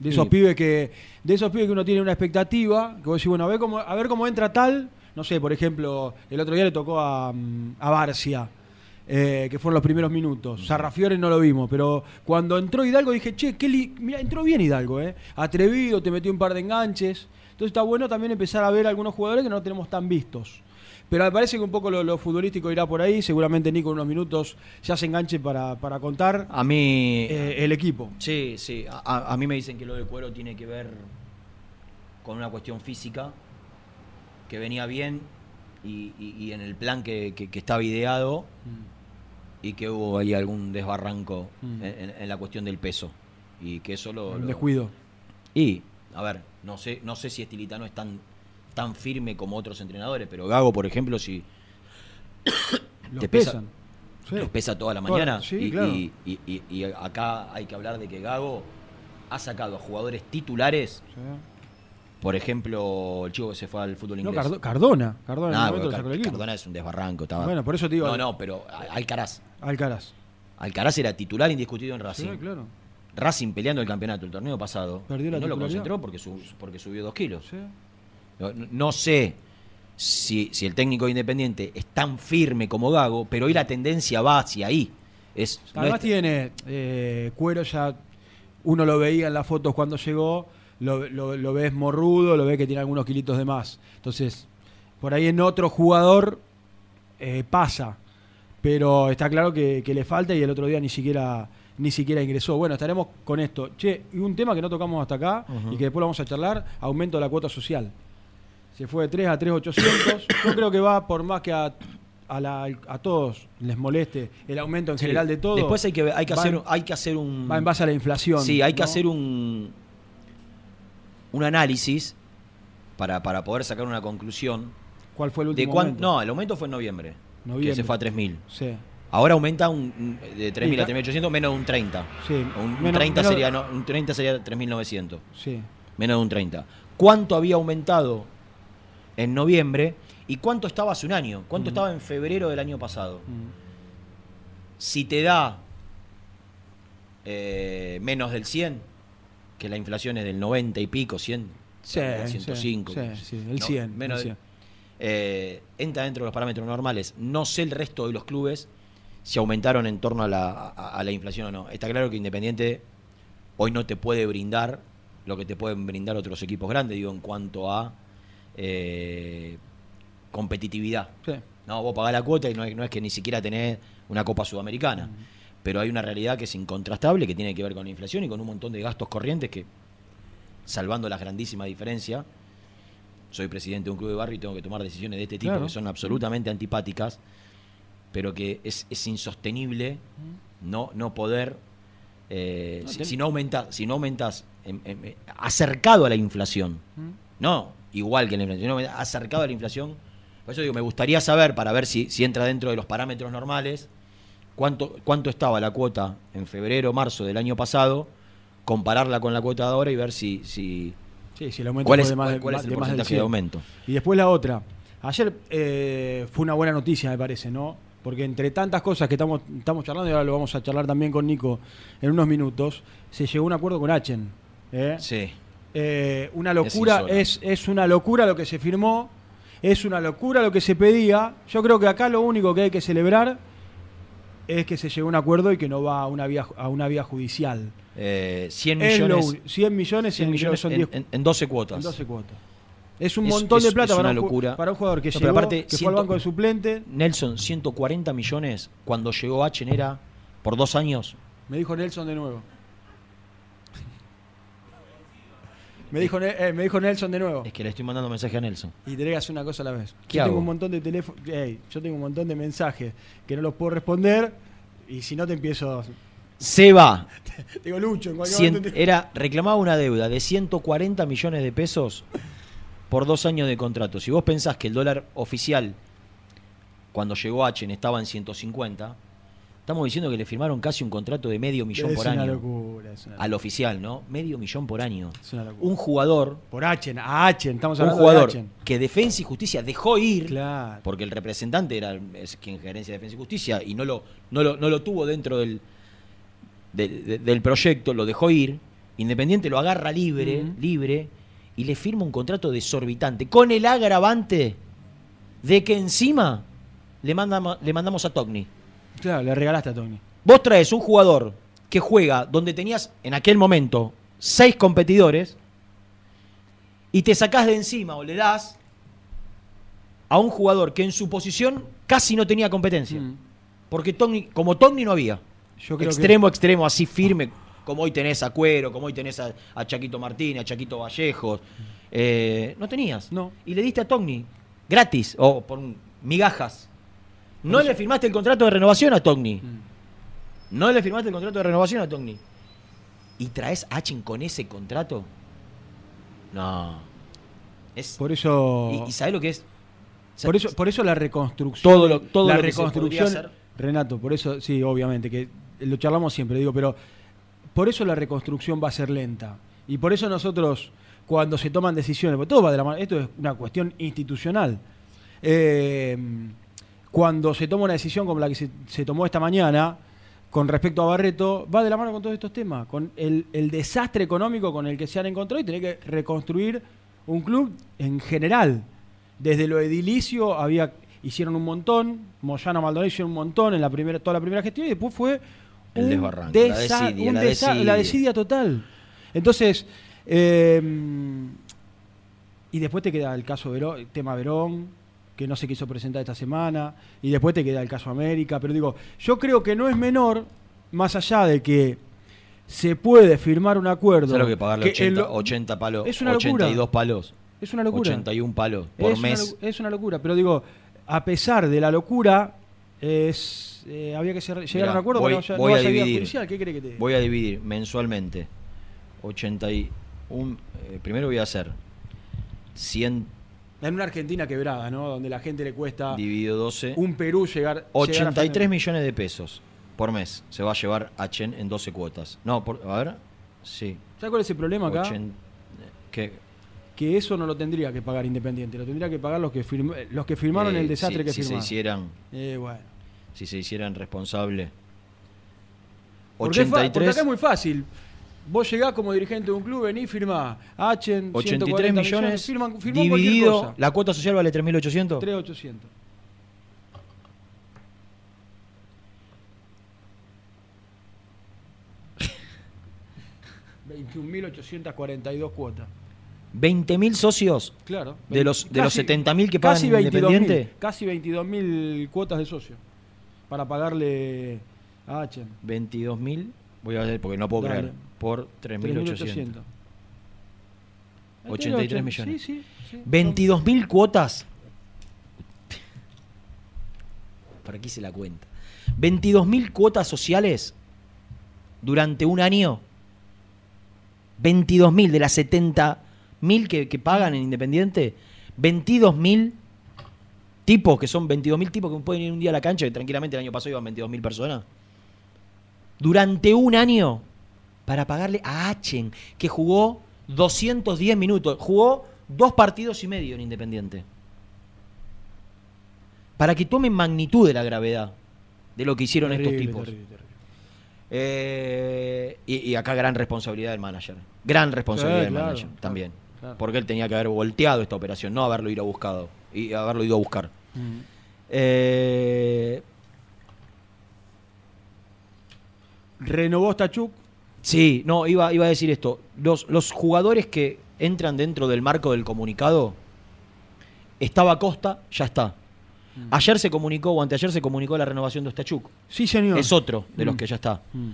De esos Sí. pibes que de esos pibes que uno tiene una expectativa, que vos decís, bueno, a ver cómo, a ver cómo entra tal, no sé, por ejemplo, el otro día le tocó a, mm, a Barcia, eh, que fueron los primeros minutos. Sarrafiore no lo vimos, pero cuando entró Hidalgo dije, che, li- mira, entró bien Hidalgo, eh. Atrevido, te metió un par de enganches. Entonces está bueno también empezar a ver algunos jugadores que no tenemos tan vistos. Pero me parece que un poco lo, lo futbolístico irá por ahí. Seguramente Nico en unos minutos ya se enganche para, para contar A mí. eh, el equipo. Sí, sí. A- mí me dicen que lo de Cuero tiene que ver con una cuestión física, que venía bien y, y- y en el plan que, que- que estaba ideado y que hubo ahí algún desbarranco Mm. en, en- en la cuestión del peso. Y que eso lo. Un lo- descuido. Y, a ver, no sé, no sé si Estilitano es tan, tan firme como otros entrenadores, pero Gago, por ejemplo, si Los te pesa, pesan. Sí. los pesa toda la mañana. sí, y, claro. y- y- y- acá hay que hablar de que Gago ha sacado a jugadores titulares. Por ejemplo, el chico que se fue al fútbol No, inglés. Cardo- Cardona. Cardona Nah, el Car- equipo. Cardona es un desbarranco. Estaba... Bueno, por eso te digo- No, no, pero Alcaraz. Alcaraz. Alcaraz era titular indiscutido en Racing. Sí, claro. Racing peleando el campeonato el torneo pasado. Perdió la no lo concentró porque, su- porque subió dos kilos. No, no sé si, si el técnico de Independiente es tan firme como Gago, pero hoy la tendencia va hacia ahí. Es, no Además es- tiene eh, cuero ya, uno lo veía en las fotos cuando llegó, lo, lo- lo ves morrudo, lo ves que tiene algunos kilitos de más. Entonces, por ahí en otro jugador eh, pasa, pero está claro que, que le falta y el otro día ni siquiera ni siquiera ingresó. Bueno, estaremos con esto. Che, y un tema que no tocamos hasta acá y que después lo vamos a charlar, aumento de la cuota social. Se fue de 3 a 3.800. Yo creo que va por más que a, a, la- a todos les moleste el aumento en Sí. general de todo. Después hay que, hay que, hacer, en- hay que hacer un. va en base a la inflación, Sí, hay que ¿no? hacer un. Un análisis para, para poder sacar una conclusión. ¿Cuál fue el de último cuán- aumento? No, el aumento fue en noviembre. Noviembre. Que se fue a 3.000. Sí. Ahora aumenta un, de 3.000 a Sí, 3.800 menos de un 30. Sí, Un, un menos- 30 menos- sería, no, un 30 sería 3.900. Sí. Menos de un 30. ¿Cuánto había aumentado en noviembre y cuánto estaba hace un año? ¿Cuánto Mm. estaba en febrero del año pasado? Si te da eh, menos del 100, que la inflación es del 90 y pico, 100, Sí, del sí, 105. sí, sí, el 100, menos el de- 100. eh, entra dentro de los parámetros normales. No sé el resto de los clubes si aumentaron en torno a la, a- a la inflación o no. Está claro que Independiente hoy no te puede brindar lo que te pueden brindar otros equipos grandes, digo, en cuanto a eh, competitividad. Sí. No, vos pagás la cuota y no es, no es que ni siquiera tenés una Copa Sudamericana. Pero hay una realidad que es incontrastable, que tiene que ver con la inflación y con un montón de gastos corrientes que, salvando las grandísimas diferencias, soy presidente de un club de barrio y tengo que tomar decisiones de este tipo Claro. que son absolutamente antipáticas, pero que es, es insostenible no, no poder, eh, No, si, ten- si no aumentas, si no aumentas em- em- acercado a la inflación, no igual que la inflación, sino acercado a la inflación. Por eso digo, me gustaría saber, para ver si, si entra dentro de los parámetros normales, cuánto, cuánto estaba la cuota en febrero, marzo del año pasado, compararla con la cuota de ahora y ver si, si Sí, si el aumento cuál es, de más cuál- de- es de el más del porcentaje de 100. aumento. Y después la otra. Ayer eh, fue una buena noticia, me parece, ¿no? Porque entre tantas cosas que estamos, estamos charlando, y ahora lo vamos a charlar también con Nico en unos minutos, se llegó a un acuerdo con Achen. ¿eh? Sí. Eh, una locura, es, es una locura lo que se firmó, es una locura lo que se pedía. Yo creo que acá lo único que hay que celebrar es que se llegó a un acuerdo y que no va a una vía, a una vía judicial. Eh, 100 Es lo millones, 100 millones, 100 en- millones son en, 10 en- en 12 cuotas. en 12 cuotas. Es un Es- montón es- de plata para, un, para un jugador que No, llegó, aparte, que fue al banco de suplente. Nelson, 140 millones cuando llegó Achen era por dos años. Me dijo Nelson de nuevo. Me dijo, eh, me dijo Nelson de nuevo. Es que le estoy mandando mensaje a Nelson. Y hacer una cosa a la vez. ¿Qué yo hago? tengo un montón de teléfonos. yo tengo un montón de mensajes que no los puedo responder. Y si no te empiezo. Se va. <laughs> Digo, Lucho, en Cien- momento te- era reclamaba una deuda de 140 millones de pesos por dos años de contrato. Si vos pensás que el dólar oficial cuando llegó Achen estaba en 150, estamos diciendo que le firmaron casi un contrato de medio millón Es por una año. locura, es una Al oficial, ¿no? Medio millón por año. Es una locura. Un jugador, Por Achen, a Achen, estamos un hablando jugador de Achen. que Defensa y Justicia dejó ir, Claro. porque el representante era es quien gerencia Defensa y Justicia y no lo, no lo, no lo tuvo dentro del, de- de- del proyecto, lo dejó ir. Independiente lo agarra libre, libre, y le firma un contrato desorbitante, con el agravante de que encima le, mandamos, le mandamos a Togni. Claro, le regalaste a Tony. Vos traes un jugador que juega donde tenías en aquel momento seis competidores y te sacás de encima o le das a un jugador que en su posición casi no tenía competencia. Porque Togni, como Togni no había. Mm. Yo creo que- extremo, extremo, así firme, como hoy tenés a Cuero, como hoy tenés a, a Chaquito Martínez, a Chaquito Vallejos. Eh, no tenías. No. Y le diste a Togni gratis o por migajas. No le firmaste el contrato de renovación a Togni. Mm. No le firmaste el contrato de renovación a Togni. ¿Y traes a Achen con ese contrato? No. Es, Por eso. ¿Y, y sabés lo que es? Por eso, por eso la reconstrucción. Todo lo- todo la lo que se reconstrucción. hacer. Renato, por eso, sí, obviamente, que lo charlamos siempre, digo, pero por eso la reconstrucción va a ser lenta. Y por eso nosotros, cuando se toman decisiones, porque todo va de la mano, esto es una cuestión institucional. Eh, cuando se toma una decisión como la que se, se tomó esta mañana con respecto a Barreto, va de la mano con todos estos temas, con el, el desastre económico con el que se han encontrado y tener que reconstruir un club en general. Desde lo edilicio había hicieron un montón, Moyano Maldonado hicieron un montón en la primera, toda la primera gestión y después fue El un desbarranco, la desidia, un la desa- desidia. la desidia total. Entonces, eh, y después te queda el caso Verón, el tema Verón, que no se quiso presentar esta semana, y después te queda el caso América, pero digo, yo creo que no es menor, más allá de que se puede firmar un acuerdo. ¿Sabes lo que pagarle que en 80, lo- 80 palos? Es una locura. 82 palos. Es una locura. 81 palos por es mes. es una locura, pero digo, a pesar de la locura, es, eh, había que llegar Mirá, a un acuerdo voy, no no a dividir. judicial. ¿Qué cree que te? Voy a dividir mensualmente. 81. eh, primero voy a hacer 100 En una Argentina quebrada, ¿no? Donde la gente le cuesta dividido 12. un Perú llegar. llegar a 83 millones de pesos por mes se va a llevar a Chen en 12 cuotas. No, por, a ver. Sí. ¿Sabes cuál es el problema acá? Ochen- ¿Qué? Que eso no lo tendría que pagar Independiente, lo tendría que pagar los que, firm- los que firmaron Eh, el desastre si, que si se firmaron. hicieran Eh, bueno. si se hicieran responsables Porque, es fa- porque 83 acá es muy fácil. Vos llegás como dirigente de un club, venís, firmás. H, 83 millones firman dividido cosa. la cuota social vale 3800 3.800. $21.842 cuotas. 20.000 socios Claro. de los de los Casi- 70.000 que pagan casi en 22.000, Independiente Casi 22.000 cuotas de socio. Para pagarle a H. 22.000 voy a ver porque no puedo Dale. creer por 3.800 83 millones. Sí, sí, sí. 22.000 cuotas. Para aquí se la cuenta 22.000 cuotas sociales durante un año. 22.000 de las 70.000 que, que pagan en Independiente. 22.000 tipos que son 22.000 tipos que pueden ir un día a la cancha que tranquilamente el año pasado iban 22.000 personas durante un año para pagarle a Achen, que jugó 210 minutos, jugó dos partidos y medio en Independiente. Para que tomen magnitud de la gravedad de lo que hicieron estos tipos. terrible, terrible. Eh, y, y acá gran responsabilidad del manager. Gran responsabilidad del claro, manager claro, también. Porque él tenía que haber volteado esta operación, no haberlo ido a buscado. Y haberlo ido a buscar. Mm. Eh, Renovó Stachuk. Sí, no, iba, iba a decir esto. Los, los jugadores que entran dentro del marco del comunicado, estaba Costa, ya está. Ayer se comunicó, o anteayer se comunicó la renovación de Ostachuk. Sí, señor. Es otro de los Mm. que ya está. Mm.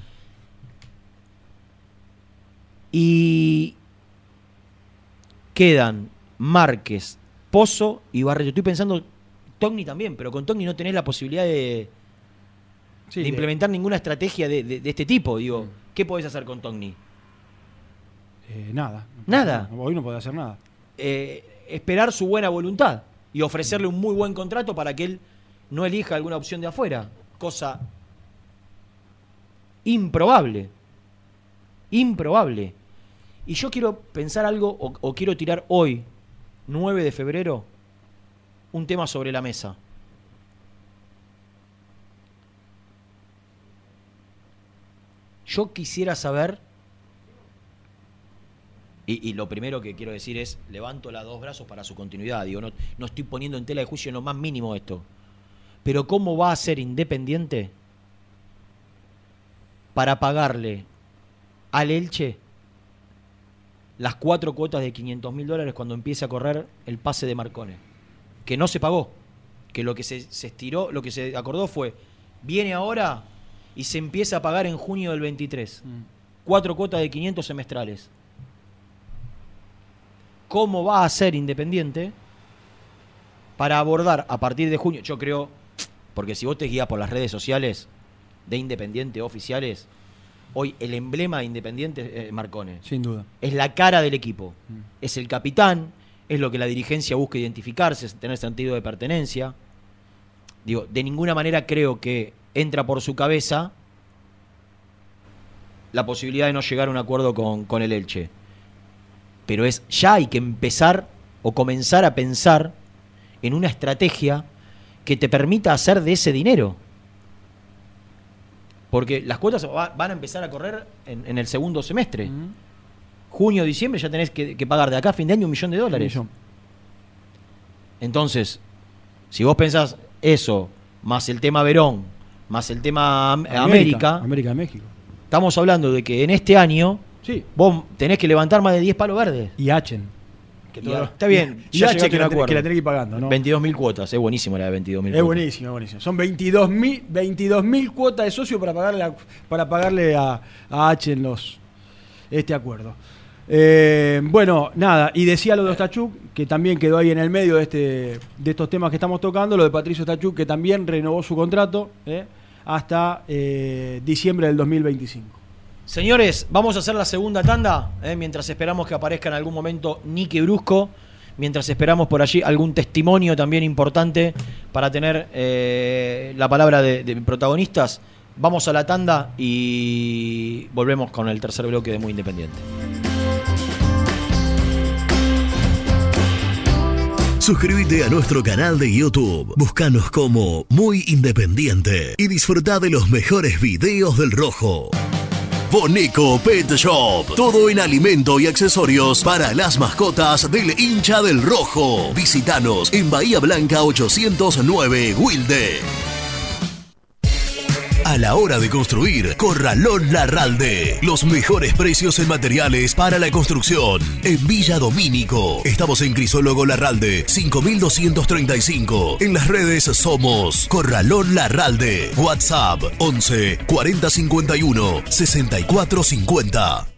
Y quedan Márquez, Pozo y Barreto. Estoy pensando, Togni también, pero con Togni no tenés la posibilidad de, Sí, de de- implementar ninguna estrategia de, este tipo. Digo, ¿qué podés hacer con Togni? Eh, nada. Nada. Hoy no puede hacer nada. eh, esperar su buena voluntad y ofrecerle un muy buen contrato para que él no elija alguna opción de afuera. Cosa improbable. Improbable. Y yo quiero pensar algo, o, o quiero tirar hoy, 9 de febrero, un tema sobre la mesa. Yo quisiera saber Y, lo primero que quiero decir es, levanto los dos brazos para su continuidad. Digo, no, estoy poniendo en tela de juicio lo más mínimo esto. Pero ¿cómo va a ser independiente para pagarle al Elche las cuatro cuotas de 500 mil dólares cuando empiece a correr el pase de Marcone? Que no se pagó. Que lo que se estiró, lo que se acordó fue, viene ahora y se empieza a pagar en junio del 23. Cuatro cuotas de 500 semestrales. ¿Cómo va a ser Independiente para abordar a partir de junio? Yo creo, porque si vos te guías por las redes sociales de Independiente oficiales, hoy el emblema de Independiente es Marcone. Sin duda. Es la cara del equipo. Es el capitán, es lo que la dirigencia busca identificarse, tener sentido de pertenencia. Digo, de ninguna manera creo que entra por su cabeza la posibilidad de no llegar a un acuerdo con, con el Elche. Pero es ya hay que empezar o comenzar a pensar en una estrategia que te permita hacer de ese dinero. Porque las cuotas va- van a empezar a correr en, en el segundo semestre. Junio, diciembre ya tenés que, que pagar de acá a fin de año un millón de dólares. millón. Entonces, si vos pensás eso, más el tema Verón, más el tema Am- América, América de México. estamos hablando de que en este año vos tenés que levantar más de 10 palos verdes. Y Hachen. Que Y todo- a- está bien, y ya H que la que la tenés que ir pagando, ¿no? 22.000 cuotas, es buenísimo la de 22.000 Es cuotas. buenísimo, es buenísimo. Son 22.000 22.000 cuotas de socio para pagarle, a- para pagarle a, a H en los, este acuerdo. Eh, bueno, nada, y decía lo de Ostachuk, que también quedó ahí en el medio de, este, de estos temas que estamos tocando, lo de Patricio Ostachuk, que también renovó su contrato eh, hasta eh, diciembre del 2025. Señores, vamos a hacer la segunda tanda, mientras esperamos que aparezca en algún momento Nike Brusco, mientras esperamos por allí algún testimonio también importante para tener la palabra de protagonistas. Vamos a la tanda y volvemos con el tercer bloque de Muy Independiente. Suscríbete a nuestro canal de YouTube. Búscanos como Muy Independiente y disfruta de los mejores videos del Rojo. Boneco Pet Shop. Todo en alimento y accesorios para las mascotas del hincha del Rojo. Visítanos en Bahía Blanca 809 Wilde. A la hora de construir, Corralón Larralde. Los mejores precios en materiales para la construcción. En Villa Domínico. Estamos en Crisólogo Larralde, 5235. En las redes somos Corralón Larralde. WhatsApp 11 4051 6450.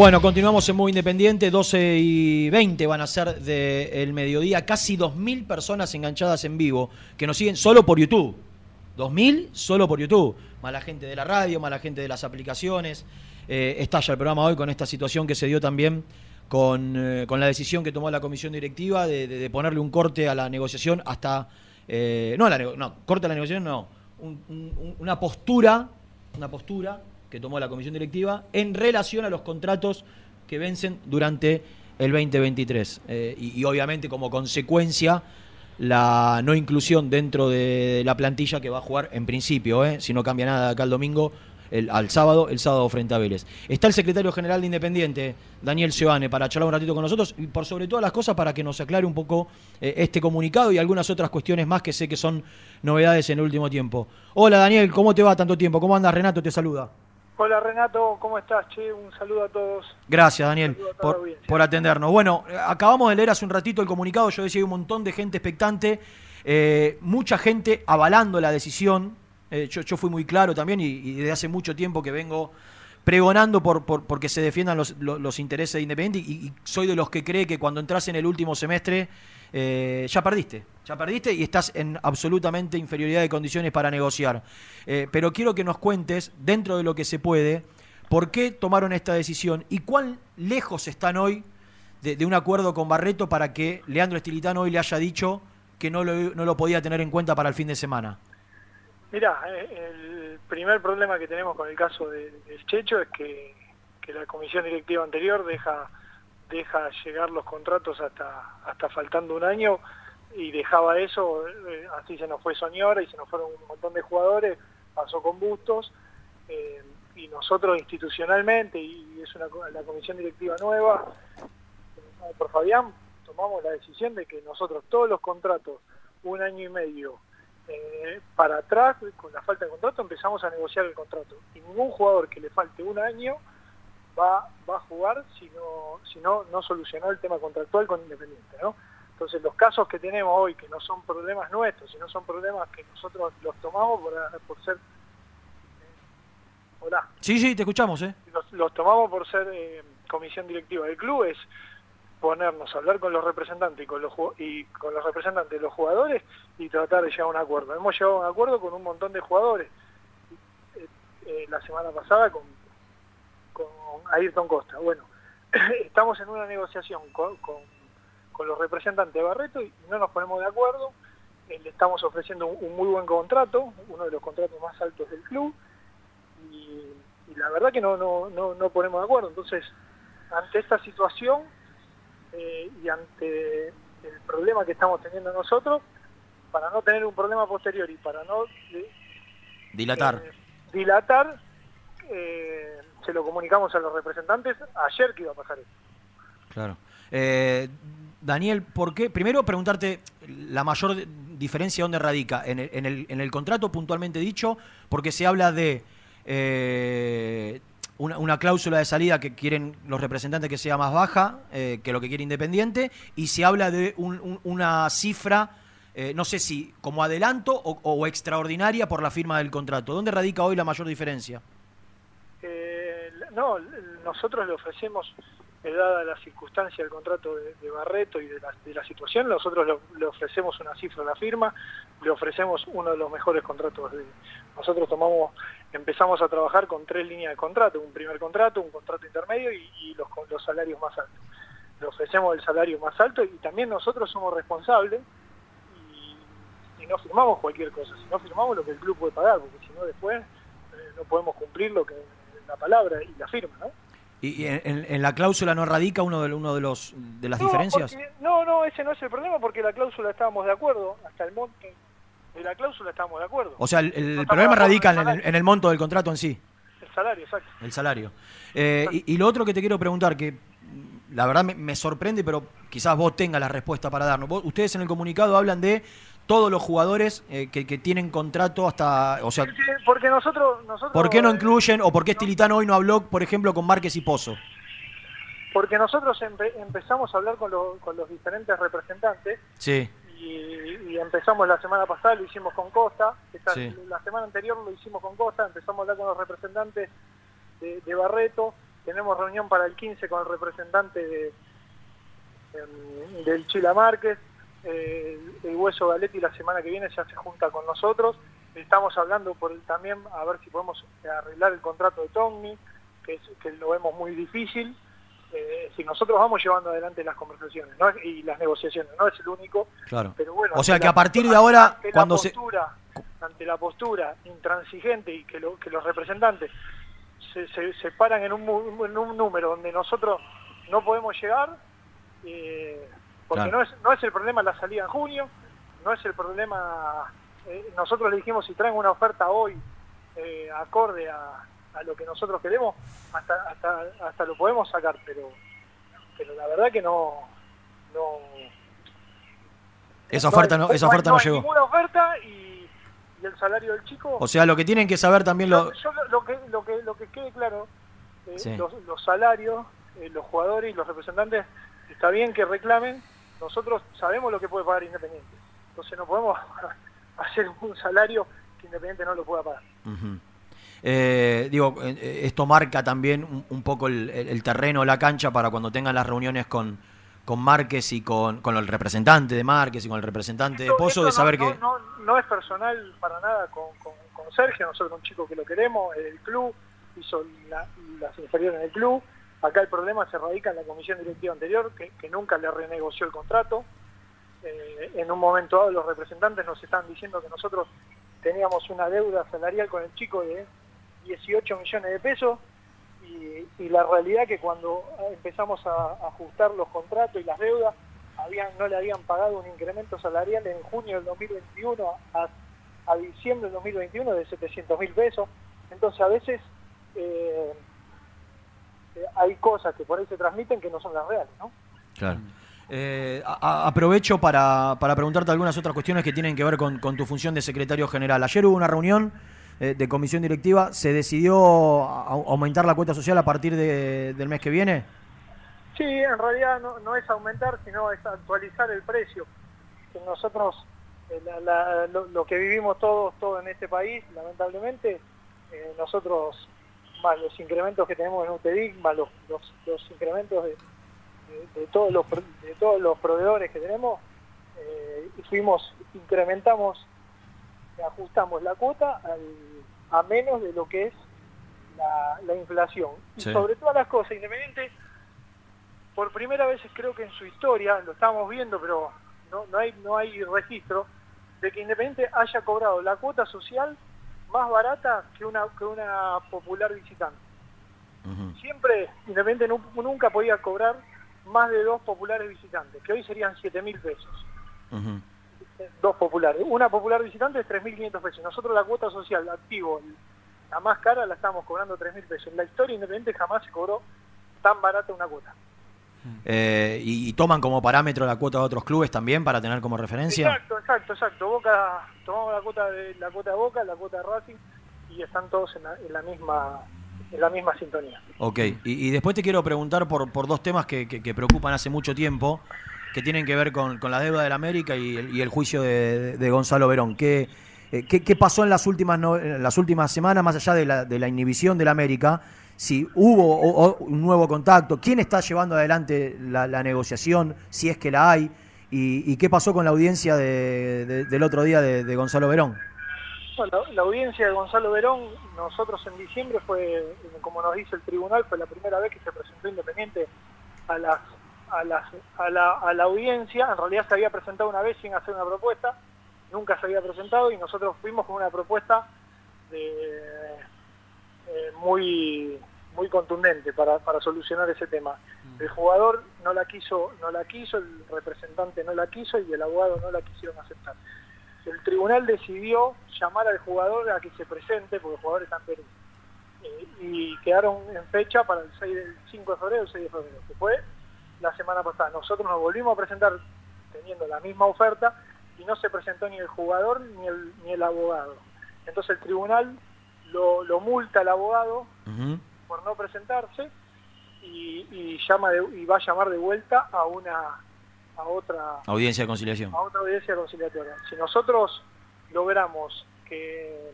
Bueno, continuamos en Muy Independiente, 12 y 20 van a ser del mediodía, casi 2.000 personas enganchadas en vivo que nos siguen solo por YouTube. 2.000 solo por YouTube. Más la gente de la radio, más la gente de las aplicaciones. Eh, estalla el programa hoy con esta situación que se dio también con, eh, con la decisión que tomó la comisión directiva de, ponerle un corte a la negociación hasta... eh, no, a la no, corte a la negociación no. Un- una postura, una postura que tomó la comisión directiva en relación a los contratos que vencen durante el 2023. Eh, y, obviamente como consecuencia la no inclusión dentro de la plantilla que va a jugar en principio, eh, si no cambia nada acá al domingo, el- al sábado, el sábado frente a Vélez. Está el secretario general de Independiente, Daniel Seoane, para charlar un ratito con nosotros y por sobre todas las cosas para que nos aclare un poco eh, este comunicado y algunas otras cuestiones más que sé que son novedades en el último tiempo. Hola Daniel, ¿cómo te va tanto tiempo? ¿Cómo andas? Renato te saluda. Hola Renato, ¿cómo estás? Che, un saludo a todos. Gracias, Daniel, por, por atendernos. Bueno, acabamos de leer hace un ratito el comunicado, yo decía hay un montón de gente expectante, eh, mucha gente avalando la decisión. Eh, yo, yo fui muy claro también y, y desde hace mucho tiempo que vengo pregonando por, por porque se defiendan los, los- los intereses de Independiente y, y soy de los que cree que cuando entras en el último semestre eh, ya perdiste, ya perdiste y estás en absolutamente inferioridad de condiciones para negociar. Eh, pero quiero que nos cuentes, dentro de lo que se puede, por qué tomaron esta decisión y cuán lejos están hoy de, un acuerdo con Barreto para que Leandro Estilitano hoy le haya dicho que no lo, no lo podía tener en cuenta para el fin de semana. Mira, el primer problema que tenemos con el caso de- Checho es que, que la comisión directiva anterior deja deja llegar los contratos hasta hasta faltando un año y dejaba eso, eh, así se nos fue Soñora y se nos fueron un montón de jugadores, pasó con Bustos, eh, y nosotros institucionalmente, y es la comisión directiva nueva, eh, por Fabián, tomamos la decisión de que nosotros todos los contratos, un año y medio, para atrás, con la falta de contrato, empezamos a negociar el contrato. Y ningún jugador que le falte un año va, va a jugar si no, si no, no solucionó el tema contractual con Independiente, ¿no? Entonces los casos que tenemos hoy, que no son problemas nuestros, sino son problemas que nosotros los tomamos por, por ser... Hola Sí, sí, te escuchamos, ¿eh? los, los tomamos por ser eh, comisión directiva del club es ponernos a hablar con los representantes y con los y con los representantes de los jugadores y tratar de llegar a un acuerdo. Hemos llegado a un acuerdo con un montón de jugadores. Eh, eh, la semana pasada con, con Ayrton Costa. Bueno, <clears throat> estamos en una negociación con, con, con los representantes de Barreto y no nos ponemos de acuerdo. Eh, le estamos ofreciendo un, un muy buen contrato, uno de los contratos más altos del club y, y la verdad que no, no, no, no ponemos de acuerdo. Entonces, ante esta situación eh, y ante el problema que estamos teniendo nosotros, para no tener un problema posterior y para no eh, Dilatar. dilatar, eh, se lo comunicamos a los representantes ayer que iba a pasar esto. Claro. Eh, Daniel, ¿por qué? Primero preguntarte la mayor diferencia dónde radica. En el, en el- en el contrato puntualmente dicho, porque se habla de eh, una, una cláusula de salida que quieren los representantes que sea más baja eh, que lo que quiere Independiente, y se habla de un- una cifra, eh, no sé si como adelanto o, o extraordinaria por la firma del contrato. ¿Dónde radica hoy la mayor diferencia? No, nosotros le ofrecemos, eh, dada la circunstancia del contrato de, Barreto y de la, situación, nosotros le, ofrecemos una cifra a la firma, le ofrecemos uno de los mejores contratos. De, nosotros tomamos, empezamos a trabajar con tres líneas de contrato, un primer contrato, un contrato intermedio y, los, salarios más altos. Le ofrecemos el salario más alto y también nosotros somos responsables y, y no firmamos cualquier cosa, si no firmamos lo que el club puede pagar, porque si no después eh, no podemos cumplir lo que la palabra y la firma, ¿no? ¿Y en, la cláusula no radica uno de, uno de, los, de las no, diferencias? porque- no, no, ese no es el problema porque la cláusula estábamos de acuerdo, hasta el monto de la cláusula estábamos de acuerdo. O sea, el, el No estamos problema radica en el, en el monto del contrato en sí, El salario, exacto. el salario. Eh, y, y lo otro que te quiero preguntar, que la verdad me, me sorprende, pero quizás vos tengas la respuesta para darnos. Vos- ustedes en el comunicado hablan de todos los jugadores eh, que, que tienen contrato hasta... O sea, Porque, porque nosotros, nosotros ¿por qué no incluyen o por qué Estilitano hoy no habló, por ejemplo, con Márquez y Pozo? porque nosotros empe- empezamos a hablar con, los- con los diferentes representantes. Sí, y, y empezamos la semana pasada, lo hicimos con Costa, esta- Sí. la semana anterior lo hicimos con Costa, empezamos a hablar con los representantes de, de Barreto. Tenemos reunión para el 15 con el representante de, em, del Chila Márquez, eh, el Hueso Galetti la semana que viene ya se junta con nosotros, estamos hablando por el- también a ver si podemos arreglar el contrato de Tommy, que, es- que lo vemos muy difícil, eh, si nosotros vamos llevando adelante las conversaciones ¿no? y las negociaciones, no es el único, Claro. pero bueno, O sea que la- a partir de ahora, ante cuando la se- postura, ante la postura intransigente y que, lo- que los representantes se, se, se paran en un, en un número donde nosotros no podemos llegar, eh, porque Claro. no, es, no es el problema la salida en junio, no es el problema, eh, nosotros le dijimos si traen una oferta hoy eh, acorde a, a lo que nosotros queremos, hasta, hasta, hasta lo podemos sacar, pero, pero la verdad que no... no Esa oferta no, esa oferta no hay llegó. ninguna oferta y, y el salario del chico... O sea, lo que tienen que saber también lo... Yo lo, que, lo, que, lo que quede claro, eh, Sí. los, los salarios, eh, los jugadores y los representantes, está bien que reclamen, nosotros sabemos lo que puede pagar Independiente. Entonces no podemos <laughs> hacer un salario que Independiente no lo pueda pagar. Ujú. Eh, digo, eh, esto marca también un, un poco el, el- el terreno, la cancha para cuando tengan las reuniones con, con Márquez y con, con el representante de Márquez y con el representante de Pozo, de saber no, que... No, no, no es personal para nada con, con, con Sergio, nosotros un chico que lo queremos, del club, hizo la- las inferiores en el club. Acá el problema se radica en la comisión directiva anterior, que, nunca le renegoció el contrato. Eh, en un momento dado los representantes nos están diciendo que nosotros teníamos una deuda salarial con el chico de 18 millones de pesos y, la realidad que cuando empezamos a, ajustar los contratos y las deudas, no le habían pagado un incremento salarial en junio del 2021 a, a diciembre del 2021 de 700 mil pesos. Entonces a veces eh, eh, hay cosas que por ahí se transmiten que no son las reales, ¿no? Claro. Eh, a- a- aprovecho para, para preguntarte algunas otras cuestiones que tienen que ver con, con tu función de secretario general. Ayer hubo una reunión eh, de comisión directiva. ¿Se decidió a- aumentar la cuota social a partir de- del mes que viene? Sí, en realidad no, no es aumentar, sino es actualizar el precio. Que nosotros, eh, la- la- lo, lo que vivimos todos, todos en este país, lamentablemente, nosotros, más los incrementos que tenemos en UTEDIC, más los, los, los incrementos de, de- de todos los, de todos los proveedores que tenemos, eh, fuimos, incrementamos, ajustamos la cuota al- a menos de lo que es la, la inflación. Y sobre todas las cosas, Independiente por primera vez creo que en su historia, lo estamos viendo, pero no, no, hay, no hay registro, de que Independiente haya cobrado la cuota social más barata que una, que una popular visitante. Siempre Independiente nu- nunca podía cobrar más de dos populares visitantes, que hoy serían 7 mil pesos. Dos populares. Una popular visitante es 3.500 pesos. Nosotros la cuota social activo, la más cara, la estamos cobrando 3.000 pesos. En la historia Independiente jamás se cobró tan barata una cuota. Eh, y, y toman como parámetro la cuota de otros clubes también para tener como referencia? Exacto, exacto, exacto. Boca, tomamos la cuota de la cuota de Boca, la cuota de Racing y están todos en la, en la misma en la misma sintonía. Ok, y, y después te quiero preguntar por, por dos temas que, que- que preocupan hace mucho tiempo, que tienen que ver con, con la deuda del América y el, y el juicio de, de Gonzalo Verón. ¿Qué, eh, qué, qué pasó en las últimas, no- en las últimas semanas, más allá de la, de la inhibición del América? Si hubo o- un nuevo contacto, quién está llevando adelante la, negociación, si es que la hay, y, y qué pasó con la audiencia de- de- del otro día de, Gonzalo Verón. La, la audiencia de Gonzalo Verón, nosotros en diciembre fue, como nos dice el tribunal, fue la primera vez que se presentó Independiente a las a, las, a, la, a la audiencia. En realidad se había presentado una vez sin hacer una propuesta, nunca se había presentado y nosotros fuimos con una propuesta de, eh, muy muy contundente para, para solucionar ese tema. El jugador no la quiso, no la quiso, el representante no la quiso y el abogado no la quisieron aceptar. El tribunal decidió llamar al jugador a que se presente, porque el jugador está en Perú. Eh, y quedaron en fecha para el 6 del 5 de febrero, el 6 de febrero, que fue la semana pasada. Nosotros nos volvimos a presentar teniendo la misma oferta y no se presentó ni el jugador ni el, ni el abogado. Entonces el tribunal lo, lo multa al abogado por no presentarse y, y llama de- y va a llamar de vuelta a una a otra Audiencia de conciliación. a otra audiencia conciliatoria. Si nosotros logramos que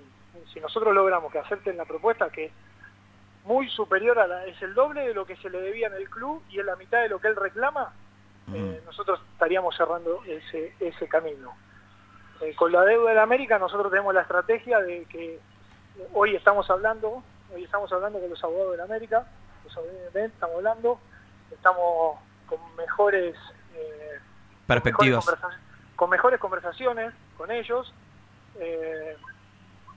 si nosotros logramos que acepten la propuesta que muy superior a la, es el doble de lo que se le debía en el club y es la mitad de lo que él reclama, eh, nosotros estaríamos cerrando ese, ese camino. Eh, con la deuda de la América nosotros tenemos la estrategia de que hoy estamos hablando, hoy estamos hablando con los abogados de la América, los abogados de estamos hablando, estamos con mejores eh, Perspectivas. mejores con mejores conversaciones con ellos eh,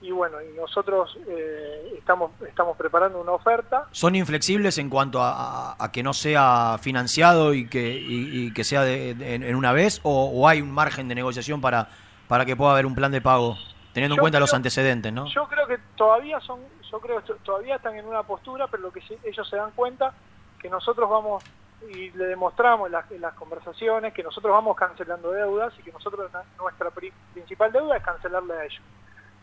y bueno y nosotros eh, estamos estamos preparando una oferta ¿Son inflexibles en cuanto a, a- a que no sea financiado y que, y, y que sea de- de- en, una vez? O, o hay un margen de negociación para, para que pueda haber un plan de pago, teniendo en cuenta los antecedentes, ¿no? yo creo que todavía son yo creo que todavía están en una postura pero lo que ellos se dan cuenta que nosotros vamos y le demostramos en las, en las conversaciones que nosotros vamos cancelando deudas y que nosotros nuestra pri- principal deuda es cancelarle a ellos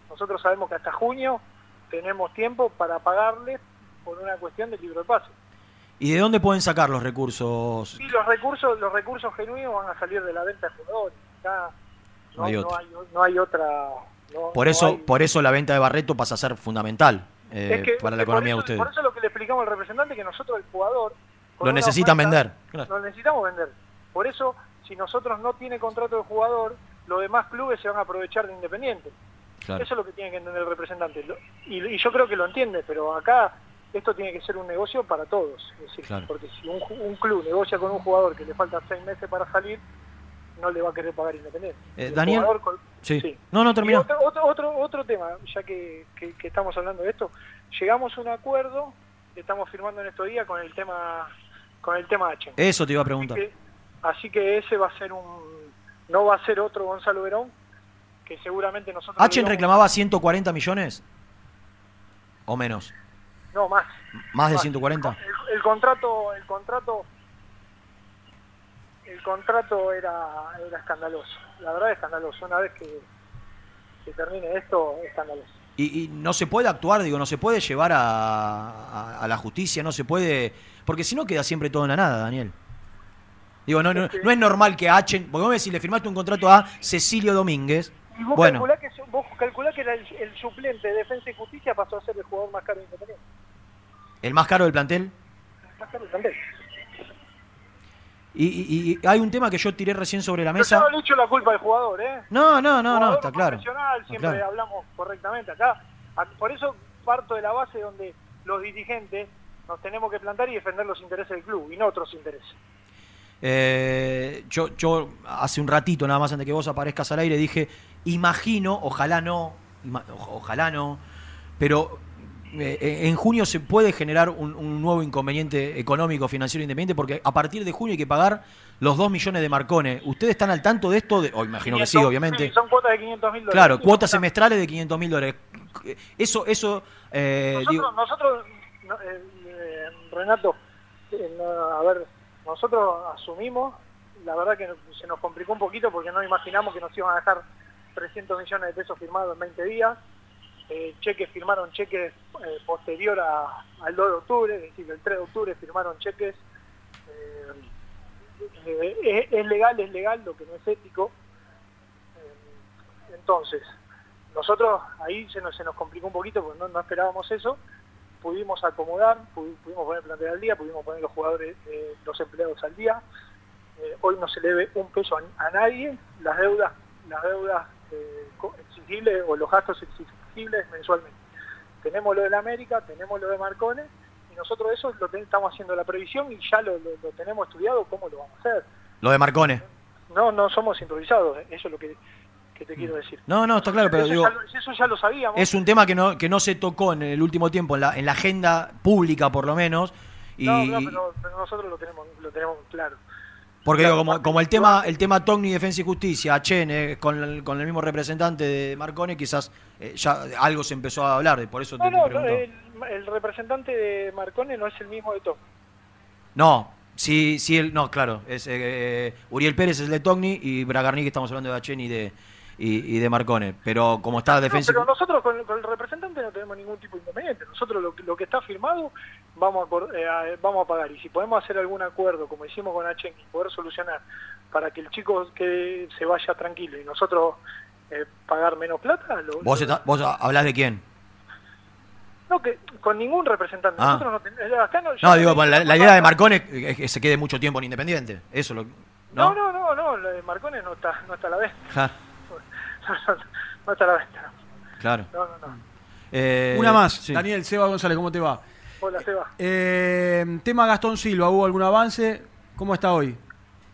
nosotros sabemos que hasta junio tenemos tiempo para pagarles por una cuestión de libro de pase ¿Y de dónde pueden sacar los recursos? Y los recursos, los recursos genuinos van a salir de la venta de jugadores. Acá no, No hay no otra. hay, no hay otra. no- Por eso, por eso la venta de Barreto pasa a ser fundamental eh, Es que- para la economía de ustedes. Por eso lo que le explicamos al representante que nosotros el jugador Lo necesitan oferta, vender. Claro. Lo necesitamos vender. Por eso, si nosotros no tiene contrato de jugador, los demás clubes se van a aprovechar de Independiente. Claro. Eso es lo que tiene que entender el representante. Lo- Y, y yo creo que lo entiende, pero acá esto tiene que ser un negocio para todos. Es decir, Claro. porque si un, club negocia con un jugador que le falta seis meses para salir, no le va a querer pagar Independiente. Eh, El Daniel, jugador sí. No, no, y terminó. otro, otro, otro, otro tema, ya que, que- que estamos hablando de esto, llegamos a un acuerdo, que estamos firmando en estos días con el tema con el tema H. Eso te iba a preguntar. Que- así que ese va a ser un no va a ser otro Gonzalo Verón, que seguramente nosotros ¿Achen le íbamos- reclamaba 140 millones? ¿O menos? no más. ¿Más de 140? El, el contrato el contrato el contrato era era escandaloso. La verdad es escandaloso. Una vez que, que termine esto, es escandaloso. Y, y no se puede actuar, digo, no se puede llevar a, a- a la justicia, no se puede... Porque si no queda siempre todo en la nada, Daniel. Digo, no, no, no es normal que Achen... Porque vos me decís, le firmaste un contrato a Cecilio Domínguez. Y vos Bueno, calculás que, vos calculás que era el, el suplente de Defensa y Justicia pasó a ser el jugador más caro de Independiente. el más caro del plantel. Más caro también. Y, y- y hay un tema que yo tiré recién sobre la Yo mesa. no le echo la culpa al jugador, ¿eh? No, no, no, no, está claro. siempre claro. hablamos correctamente acá. Por eso parto de la base donde los dirigentes nos tenemos que plantar y defender los intereses del club y no otros intereses. Eh, yo, yo hace un ratito, nada más antes que vos aparezcas al aire, dije, imagino, ojalá no, ima- ojalá no, pero eh, eh, en junio se puede generar un, un nuevo inconveniente económico, financiero independiente, porque a partir de junio hay que pagar los 2 millones de Marcones. ¿Ustedes están al tanto de esto? De, oh, imagino que sí, 500, obviamente. son cuotas de 500 mil dólares. Claro, cuotas semestrales de 500 mil dólares. Eso, eso, eh, Nosotros, digo, nosotros no, eh, eh, Renato, eh, a ver, nosotros asumimos, la verdad que se nos complicó un poquito porque no imaginamos que nos iban a dejar 300 millones de pesos firmados en 20 días. Eh, cheques firmaron cheques eh, posterior a- al 2 de octubre, es decir, el 3 de octubre firmaron cheques. eh, eh, es, legal, es legal, lo que no es ético. Entonces, nosotros ahí se nos, se nos complicó un poquito porque no, no esperábamos eso. Pudimos acomodar, pu- pudimos poner el plantel al día, pudimos poner los jugadores, los empleados al día. Hoy no se le debe un peso a, a nadie. Las deudas, las deudas exigibles o los gastos exigibles mensualmente. Tenemos lo de la América, tenemos lo de Marcone y nosotros eso lo ten- estamos haciendo la previsión y ya lo, lo- lo tenemos estudiado cómo lo vamos a hacer. lo de Marcone. No, no somos improvisados, eh, eso es lo que, que te quiero decir. No, no, está claro, pero eso, digo, ya lo, eso ya lo sabíamos. es un tema que no, que no se tocó en el último tiempo, en la, en la agenda pública por lo menos. Y, No, no, pero, pero nosotros lo tenemos, lo tenemos claro. Porque claro, digo, como, como el tema, el tema Togni, Defensa y Justicia, Achen, eh, con, el, con el mismo representante de Marcone, quizás eh, ya algo se empezó a hablar, por eso te, No, te no, pregunto. el, el representante de Marcone no es el mismo de Tom. No, sí, sí, el, no, claro, es eh, Uriel Pérez es el de Togni y Bragarni que estamos hablando de Achen y de, y, y de Marcone. Pero como está No, Defensa y pero nosotros con, con el representante no tenemos ningún tipo de inconveniente. Nosotros lo, lo que está firmado vamos a, eh, a- vamos a pagar. Y si podemos hacer algún acuerdo, como hicimos con y poder solucionar para que el chico que se vaya tranquilo y nosotros eh, pagar menos plata, lo, ¿Vos, lo- ¿Vos hablás de quién? No, que con ningún representante. Ah. Nosotros no ten- eh, acá no, No, digo, tenemos la, la idea de forma- Marcone es que se quede mucho tiempo en Independiente. Eso lo. No, ¿No? no, no, no, lo de Marcones no está, no está a la venta. <laughs> No está a la venta. claro. No, no, no. Eh, Una más. sí. Daniel Seba González, ¿cómo te va? Hola, Seba. Eh, tema Gastón Silva, ¿hubo algún avance? ¿Cómo está hoy?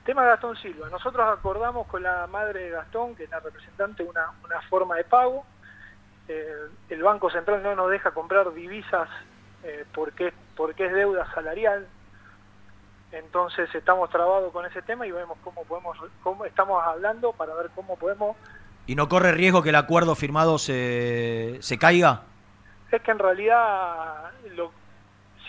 Tema Gastón Silva. Nosotros acordamos con la madre de Gastón, que es la representante, una, una forma de pago. Eh, el Banco Central no nos deja comprar divisas eh, porque, porque es deuda salarial. Entonces estamos trabados con ese tema y vemos cómo podemos, cómo estamos hablando para ver cómo podemos. ¿Y no corre riesgo que el acuerdo firmado se, se caiga? Es que en realidad, lo,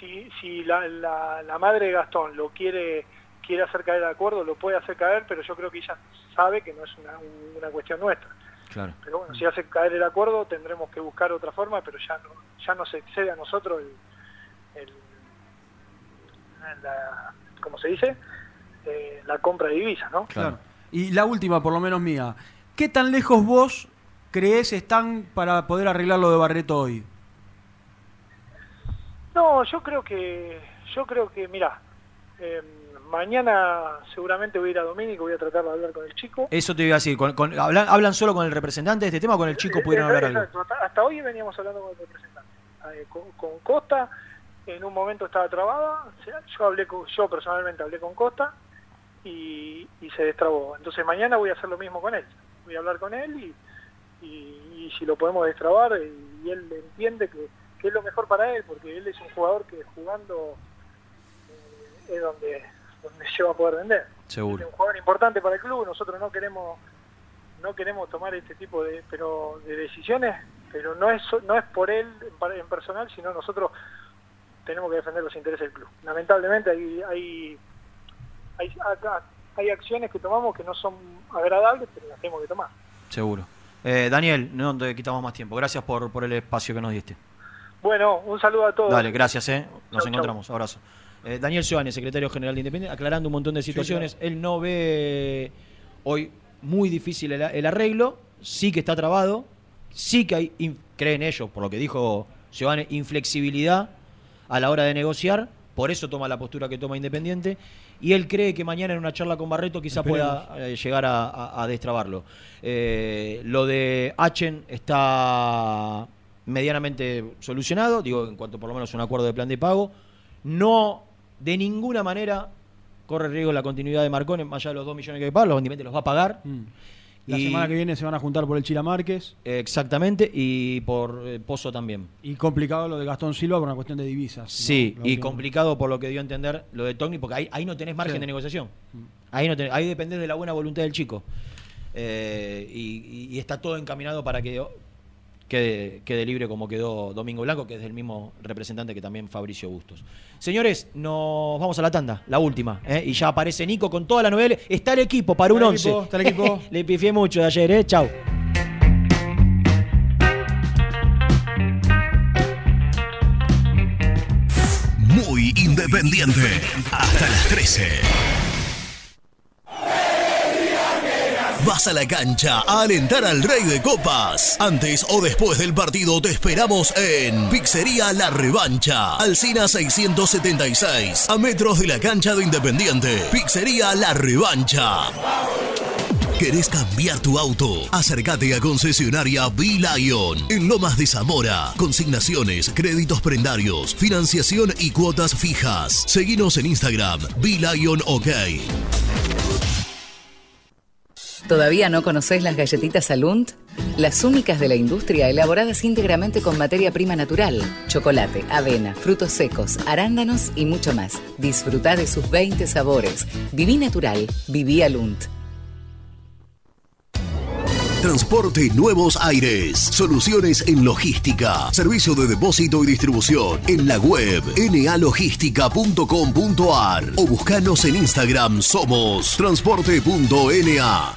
si, si la, la, la madre de Gastón lo quiere quiere hacer caer el acuerdo, lo puede hacer caer, pero yo creo que ella sabe que no es una, una cuestión nuestra. Claro. Pero bueno, si hace caer el acuerdo tendremos que buscar otra forma, pero ya no, ya no se excede a nosotros el, el- la, ¿cómo se dice? Eh, la compra de divisas, ¿no? Claro. Y la última, por lo menos mía. ¿Qué tan lejos vos crees están para poder arreglar lo de Barreto hoy? No, yo creo que, yo creo que, mira, mañana seguramente voy a ir a Domínico, voy a tratar de hablar con el chico. Eso te iba a decir. con- con- ¿hablan, hablan solo con el representante de este tema o con el chico pudieron hablar algo? Hasta, hasta hoy veníamos hablando con el representante. Eh, con, con Costa, en un momento estaba trabada, yo hablé con, yo personalmente hablé con Costa y, y se destrabó. Entonces mañana voy a hacer lo mismo con él. Voy a hablar con él y, y- y si lo podemos destrabar eh, y él entiende que, que es lo mejor para él, porque él es un jugador que jugando eh, es donde, donde se va a poder vender. Seguro. Es un jugador importante para el club, nosotros no queremos no queremos tomar este tipo de pero de decisiones, pero no es no es por él en personal, sino nosotros tenemos que defender los intereses del club. Lamentablemente hay hay hay, acá- hay acciones que tomamos que no son agradables, pero las tenemos que tomar. Seguro. Eh, Daniel, no te quitamos más tiempo. Gracias por, por el espacio que nos diste. Bueno, un saludo a todos. Dale, gracias, ¿eh? Nos Chau, encontramos. Abrazo. Eh, Daniel Giovanni, secretario general de Independiente, aclarando un montón de situaciones. Él no ve hoy muy difícil el, el arreglo, sí que está trabado, sí que hay, in- creen ellos, por lo que dijo Giovanni, inflexibilidad a la hora de negociar, por eso toma la postura que toma Independiente, y él cree que mañana en una charla con Barreto quizá Esperemos. pueda eh, llegar a, a- a destrabarlo. Eh, lo de Achen está medianamente solucionado, digo, en cuanto por lo menos a un acuerdo de plan de pago. No, de ninguna manera corre riesgo la continuidad de Marcone, más allá de los 2 millones que paga, los Independiente los va a pagar. Mm. La Y- semana que viene se van a juntar por el Chila Márquez. Exactamente, y por eh, Pozo también. Y complicado lo de Gastón Silva por una cuestión de divisas. Sí, y complicado por lo que dio a entender lo de Togni, porque ahí, ahí no tenés margen Sí. de negociación. Ahí, no tenés- ahí dependés de la buena voluntad del chico. Eh, y- y está todo encaminado para que quede, quede libre como quedó Domingo Blanco, que es del mismo representante que también Fabricio Bustos. Señores, nos vamos a la tanda, la última. ¿eh? Y ya aparece Nico con toda la novela. Está el equipo para un Está el 11. equipo, está el equipo. <laughs> Le pifié mucho de ayer, ¿eh? Chau. Muy independiente. Hasta las 13. Vas a la cancha a alentar al Rey de Copas. Antes o después del partido te esperamos en Pizzería La Revancha. Alcina 676. A metros de la cancha de Independiente. Pizzería La Revancha. ¿Querés cambiar tu auto? Acércate a concesionaria B-Lion en Lomas de Zamora. Consignaciones, créditos prendarios, financiación y cuotas fijas. Seguinos en Instagram, B-Lion OK. ¿Todavía no conocés las galletitas Alunt? Las únicas de la industria elaboradas íntegramente con materia prima natural, chocolate, avena, frutos secos, arándanos y mucho más. Disfruta de sus 20 sabores. Viví natural, viví Alunt. Transporte Nuevos Aires. Soluciones en logística. Servicio de depósito y distribución. En la web nalogística.com.ar o buscanos en Instagram somos transporte.na.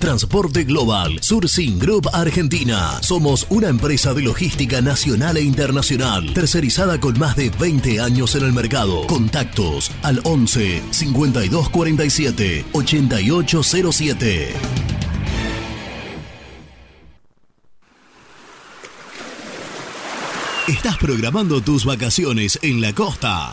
Transporte Global, Surcing Group Argentina. Somos una empresa de logística nacional e internacional, tercerizada con más de 20 años en el mercado. Contactos al 11 5247 8807. ¿Estás programando tus vacaciones en la costa?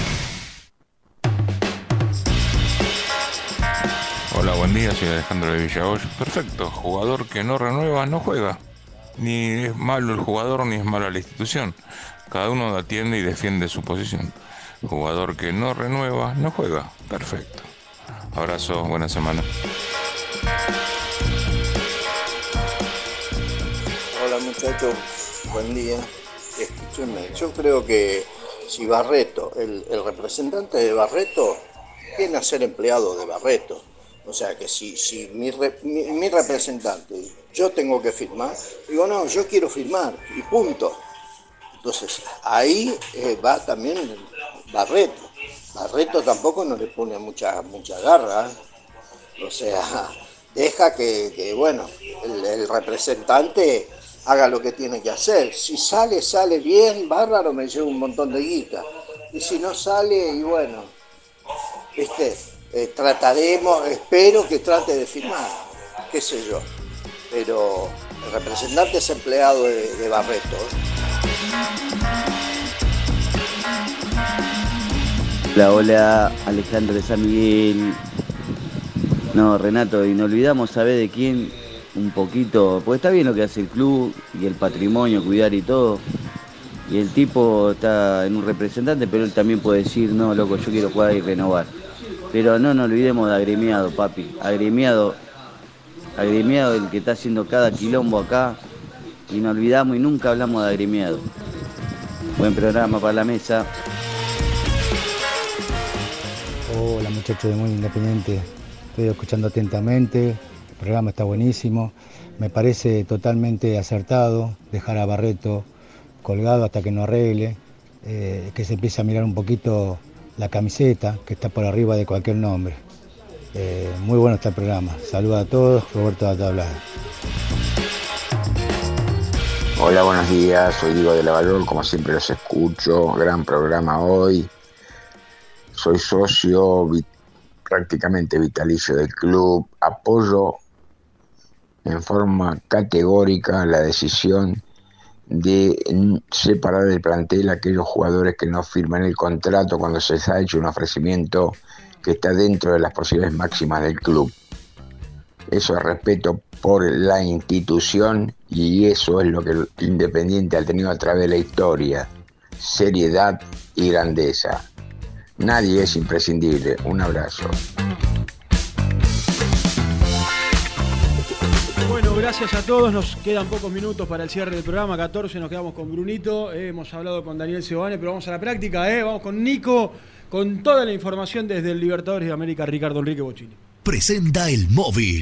Hola, buen día, soy Alejandro de Villagoy. Perfecto, jugador que no renueva no juega. Ni es malo el jugador ni es mala la institución. Cada uno atiende y defiende su posición. Jugador que no renueva no juega. Perfecto. Abrazo, buena semana. Hola muchachos, buen día. Escúchenme, yo creo que si Barreto, el, el representante de Barreto, viene a ser empleado de Barreto. O sea que si, si mi, mi- representante, yo tengo que firmar, digo, no, yo quiero firmar y punto. Entonces ahí eh, va también Barreto. Barreto tampoco no le pone mucha, mucha garra. O sea, deja que, bueno, el, el representante haga lo que tiene que hacer. Si sale, sale bien, bárbaro, me lleva un montón de guita. Y si no sale, y bueno, ¿viste? Eh, trataremos, espero que trate de firmar, qué sé yo. Pero el representante es empleado de, de Barreto. ¿eh? Hola, hola, Alejandro de San Miguel. No, Renato, y no olvidamos saber de quién un poquito, pues está bien lo que hace el club y el patrimonio, cuidar y todo. Y el tipo está en un representante, pero él también puede decir, no, loco, yo quiero jugar y renovar. Pero no nos olvidemos de agremiado, papi. Agremiado, agremiado el que está haciendo cada quilombo acá. Y no olvidamos y nunca hablamos de agremiado. Buen programa para la mesa. Hola muchachos de Muy Independiente, estoy escuchando atentamente, el programa está buenísimo, me parece totalmente acertado dejar a Barreto colgado hasta que no arregle, eh, que se empiece a mirar un poquito la camiseta que está por arriba de cualquier nombre. Eh, muy bueno está el programa, saludos a todos, Roberto de Tablada. Hola, buenos días. Soy Diego de Lavalor, como siempre los escucho. Gran programa hoy. Soy socio prácticamente vitalicio del club. Apoyo en forma categórica la decisión de separar del plantel a aquellos jugadores que no firman el contrato cuando se les ha hecho un ofrecimiento que está dentro de las posibilidades máximas del club. Eso es respeto por la institución y eso es lo que el Independiente ha tenido a través de la historia. Seriedad y grandeza. Nadie es imprescindible. Un abrazo. Gracias a todos. Nos quedan pocos minutos para el cierre del programa. 14 nos quedamos con Brunito. hemos hablado con Daniel Sebane, pero vamos a la práctica. eh, Vamos con Nico, con toda la información desde el Libertadores de América, Ricardo Enrique Bochini. Presenta el móvil.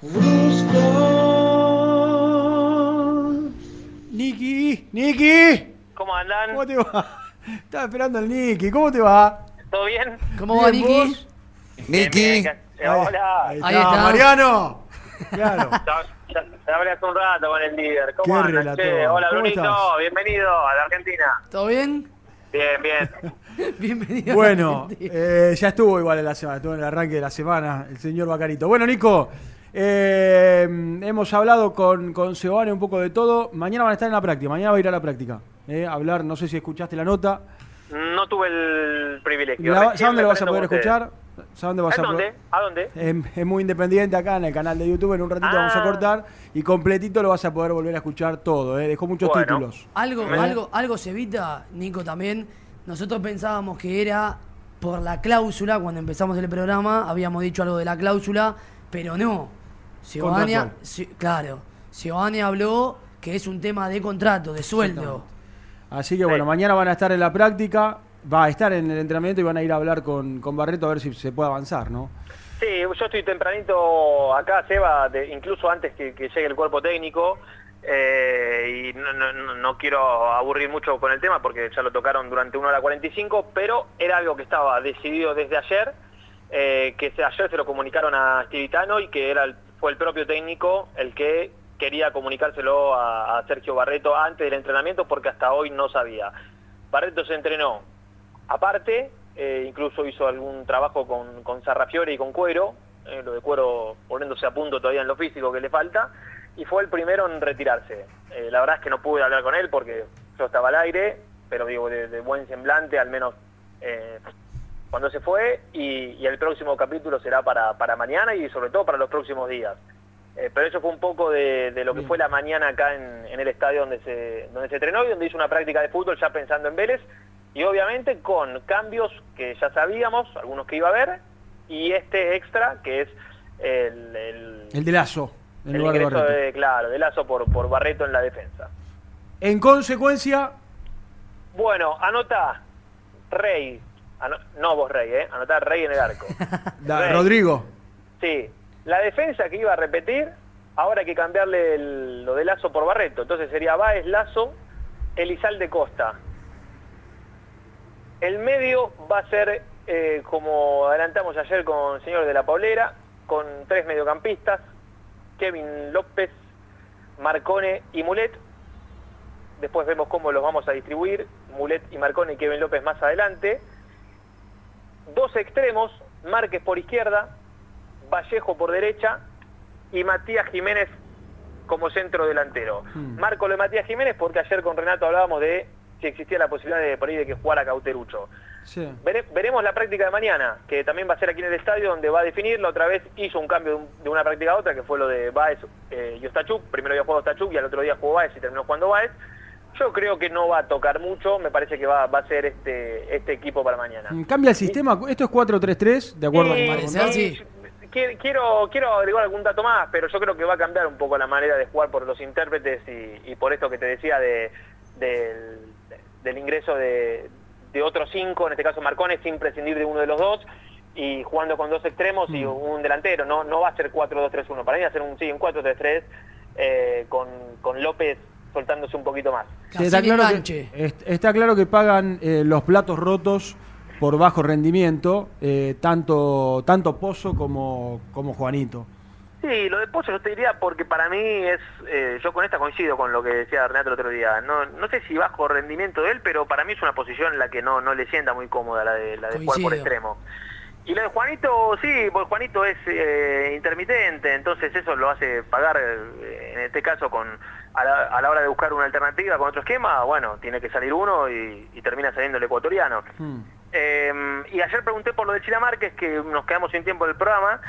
Brusco. Niki, Niki. ¿Cómo andan? ¿Cómo te va? Estaba esperando al Niki. ¿Cómo te va? ¿Todo bien? ¿Cómo va, Niki? ¿vos? Bien, bien, acá- eh, Hola. Ahí está, Mariano. Claro. <laughs> Ya hablé hace un rato con el líder. ¿Cómo Qué andan, che? Hola, ¿Cómo Brunito. estás? Bienvenido a la Argentina. ¿Todo bien? Bien, bien. <laughs> Bienvenido. Bueno, eh, ya estuvo igual en la semana, estuvo en el arranque de la semana el señor Bacarito. Bueno, Nico, eh, hemos hablado con, con Sebane un poco de todo. Mañana van a estar en la práctica, mañana va a ir a la práctica. eh, hablar, no sé si escuchaste la nota. No tuve el privilegio. La- ¿Sabes dónde lo vas a poder escuchar? ¿Sabes dónde vas ¿A a dónde? ¿A dónde? Es, muy independiente acá en el canal de YouTube. En un ratito vamos a Ah. cortar y completito lo vas a poder volver a escuchar todo. eh, Dejó muchos Bueno. títulos. Algo, ¿Eh? algo, algo se evita, Nico, también. Nosotros pensábamos que era por la cláusula, cuando empezamos el programa, habíamos dicho algo de la cláusula, pero no. Giovanni. Si- claro, Giovanni habló que es un tema de contrato, de sueldo. Así que bueno, mañana van a estar en la práctica, va a estar en el entrenamiento y van a ir a hablar con, con Barreto a ver si se puede avanzar, ¿no? Sí, yo estoy tempranito acá, Seba, de- incluso antes que, que llegue el cuerpo técnico. eh, y no, no- quiero aburrir mucho con el tema porque ya lo tocaron durante una hora 45, pero era algo que estaba decidido desde ayer, eh, que se- ayer se lo comunicaron a Stivitano y que era el- fue el propio técnico el que quería comunicárselo a, Sergio Barreto antes del entrenamiento porque hasta hoy no sabía. Barreto se entrenó aparte, eh, incluso hizo algún trabajo con, con Sarrafiore y con Cuero, eh, lo de Cuero poniéndose a punto todavía en lo físico que le falta, y fue el primero en retirarse. Eh, la verdad es que no pude hablar con él porque yo estaba al aire, pero digo, de, buen semblante, al menos cuando se fue y, y el próximo capítulo será para, para mañana y sobre todo para los próximos días. Eh, pero eso fue un poco de, de lo que fue la mañana acá en, en el estadio donde se, donde se entrenó y donde hizo una práctica de fútbol ya pensando en Vélez y obviamente con cambios que ya sabíamos, algunos que iba a haber, y este extra que es el, el, El de Lazo, en el lugar de ingreso Barreto. de, claro, de Lazo por, por Barreto en la defensa. En consecuencia, Bueno, anota Rey, ano- no vos Rey, ¿eh? anota Rey en el arco. <laughs> da- Rey. Rodrigo. Sí, la defensa que iba a repetir, ahora hay que cambiarle el- lo de Lazo por Barreto. Entonces sería Báez, Lazo, Elizalde Costa. El medio va a ser, eh, como adelantamos ayer con el señor de la Paulera, con tres mediocampistas, Kevin López, Marcone y Mulet. Después vemos cómo los vamos a distribuir, Mulet y Marcone y Kevin López más adelante. Dos extremos, Márquez por izquierda, Vallejo por derecha y Matías Jiménez como centro delantero. Marco lo de Matías Jiménez porque ayer con Renato hablábamos de si existía la posibilidad de por ahí de que jugara Cauterucho. Sí. Vere- veremos la práctica de mañana, que también va a ser aquí en el estadio, donde va a definir. La otra vez hizo un cambio de, un- de una práctica a otra, que fue lo de Baez eh, y Ostachuk. Primero había jugado Ostachuk y al otro día jugó Baez y terminó jugando Baez. Yo creo que no va a tocar mucho, me parece que va, va a ser este, este equipo para mañana. Mm, Cambia el sistema. Esto es 4-3-3, de acuerdo Sí, con- sí, qui- Quiero, quiero agregar algún dato más, pero yo creo que va a cambiar un poco la manera de jugar por los intérpretes y, y por esto que te decía de, del, del ingreso de, de otros cinco, en este caso Marcones, sin prescindir de uno de los dos, y jugando con dos extremos y un delantero. No, no va a ser 4-2-3-1, para mí va a ser un, sí, un 4-3-3 eh, con, con López soltándose un poquito más. Sí, está, claro que, est- está claro que pagan eh, los platos rotos por bajo rendimiento, eh, tanto, tanto Pozo como, como Juanito. Sí, lo de Pozo yo te diría porque para mí es, eh, yo con esta coincido con lo que decía Renato el otro día, no, no sé si bajo rendimiento de él, pero para mí es una posición en la que no, no le sienta muy cómoda la de, la de jugar por extremo. Y lo de Juanito, sí, porque Juanito es eh, intermitente, entonces eso lo hace pagar, eh, en este caso, con a la, a la hora de buscar una alternativa con otro esquema, bueno, tiene que salir uno y, y termina saliendo el ecuatoriano. Eh, y ayer pregunté por lo de Chila Márquez, que nos quedamos sin tiempo del programa.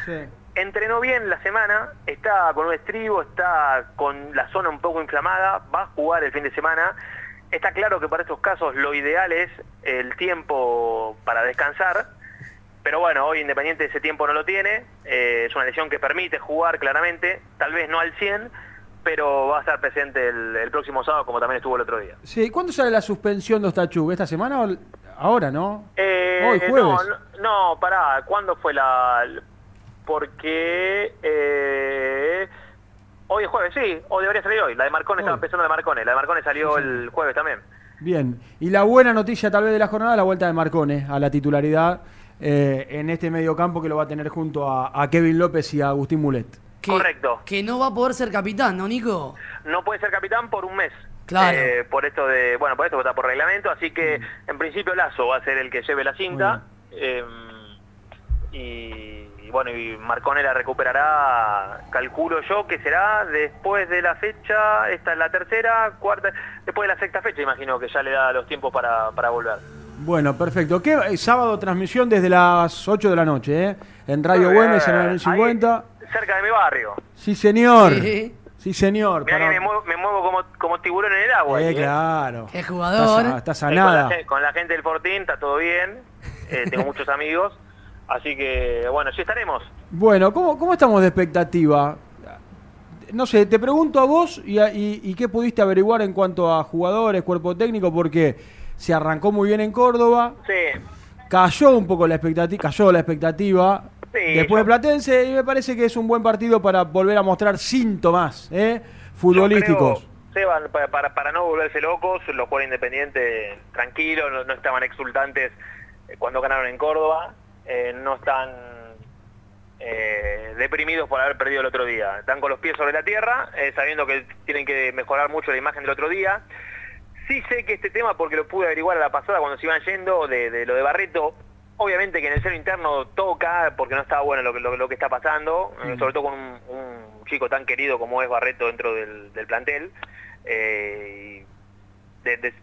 Entrenó bien la semana, está con un estribo, está con la zona un poco inflamada, va a jugar el fin de semana. Está claro que para estos casos lo ideal es el tiempo para descansar, pero bueno, hoy Independiente ese tiempo no lo tiene, eh, es una lesión que permite jugar claramente, tal vez no al 100, pero va a estar presente el, el próximo sábado como también estuvo el otro día. Sí, ¿cuándo sale la suspensión de Ostachuk? ¿Esta semana o ahora, no? Eh, Hoy, eh, jueves. No, no, no, pará, ¿cuándo fue la...? Porque... eh, hoy es jueves, sí, hoy debería salir hoy. La de Marcone, estaba la de Marcone, la de Marcone salió el jueves también. Bien. Y la buena noticia tal vez de la jornada, la vuelta de Marcone a la titularidad eh, en este mediocampo que lo va a tener junto a, a Kevin López y a Agustín Mulet. Que, Correcto. Que no va a poder ser capitán, ¿no, Nico? No puede ser capitán por un mes. Claro. Eh, por esto de, bueno, por esto está por reglamento, así que en principio Lazo va a ser el que lleve la cinta. eh, y, y bueno, y Marcone la recuperará, calculo yo que será después de la fecha, esta es la tercera, cuarta, después de la sexta fecha, imagino que ya le da los tiempos para, para volver. Bueno, perfecto. ¿Qué, eh, sábado transmisión desde las 8 de la noche, ¿eh? En Radio bien. Güemes, en el 50. Cerca de mi barrio. Sí, señor. Sí. Sí, señor. Mirá Para- que me muevo, me muevo como, como tiburón en el agua. Eh, ¿eh? claro. Qué jugador. Estás a, estás a Eh, con, la, con gente del Fortín está todo bien, eh, tengo muchos <laughs> amigos, así que bueno, sí estaremos. Bueno, ¿cómo, ¿cómo estamos de expectativa? No sé, te pregunto a vos y, a- y- y qué pudiste averiguar en cuanto a jugadores, cuerpo técnico, porque se arrancó muy bien en Córdoba, Sí, cayó un poco la expectativa, cayó la expectativa Sí, después de Platense y me parece que es un buen partido para volver a mostrar síntomas ¿eh? futbolísticos. Yo creo, Seba, para, para, para no volverse locos, los jugadores independientes tranquilos, no, no estaban exultantes eh, cuando ganaron en Córdoba, eh, no están eh, deprimidos por haber perdido el otro día. Están con los pies sobre la tierra, eh, sabiendo que tienen que mejorar mucho la imagen del otro día. Sí sé que este tema, porque lo pude averiguar a la pasada cuando se iban yendo, de, de lo de Barreto, obviamente que en el seno interno toca, porque no está bueno lo que, lo, lo que está pasando, eh, sobre todo con un, un chico tan querido como es Barreto dentro del, del plantel. Eh, de- de-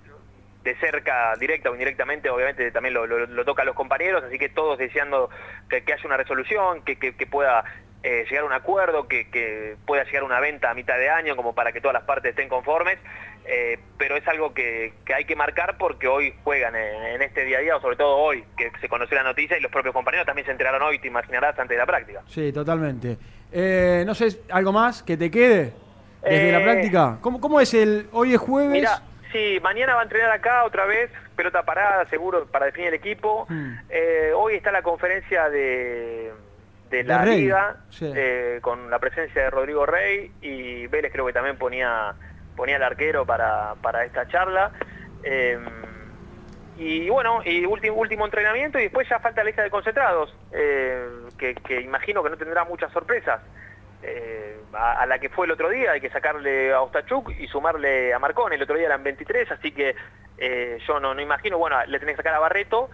de cerca, directa o indirectamente, obviamente también lo, lo- lo toca a los compañeros, así que todos deseando que, que haya una resolución, que, que- que pueda eh, llegar a un acuerdo, que, que pueda llegar a una venta a mitad de año como para que todas las partes estén conformes, eh, pero es algo que, que hay que marcar porque hoy juegan en, en este día a día, o sobre todo hoy, que se conoció la noticia y los propios compañeros también se enteraron hoy, te imaginarás, antes de la práctica. Sí, totalmente. Eh, no sé, ¿algo más que te quede desde la práctica? ¿Cómo, ¿Cómo es el. Hoy es jueves? Mira, sí, mañana va a entrenar acá otra vez, pelota parada, seguro, para definir el equipo. Hmm. Hoy está la conferencia de, de la De liga, sí. eh, con la presencia de Rodrigo Rey y Vélez creo que también ponía ponía el arquero para, para esta charla. Eh, y bueno, y último, último entrenamiento y después ya falta la lista de concentrados, eh, que, que imagino que no tendrá muchas sorpresas. Eh, a, a la que fue el otro día hay que sacarle a Ostachuk y sumarle a Marcón, el otro día eran 23, así que yo no, no imagino, bueno, le tenés que sacar a Barreto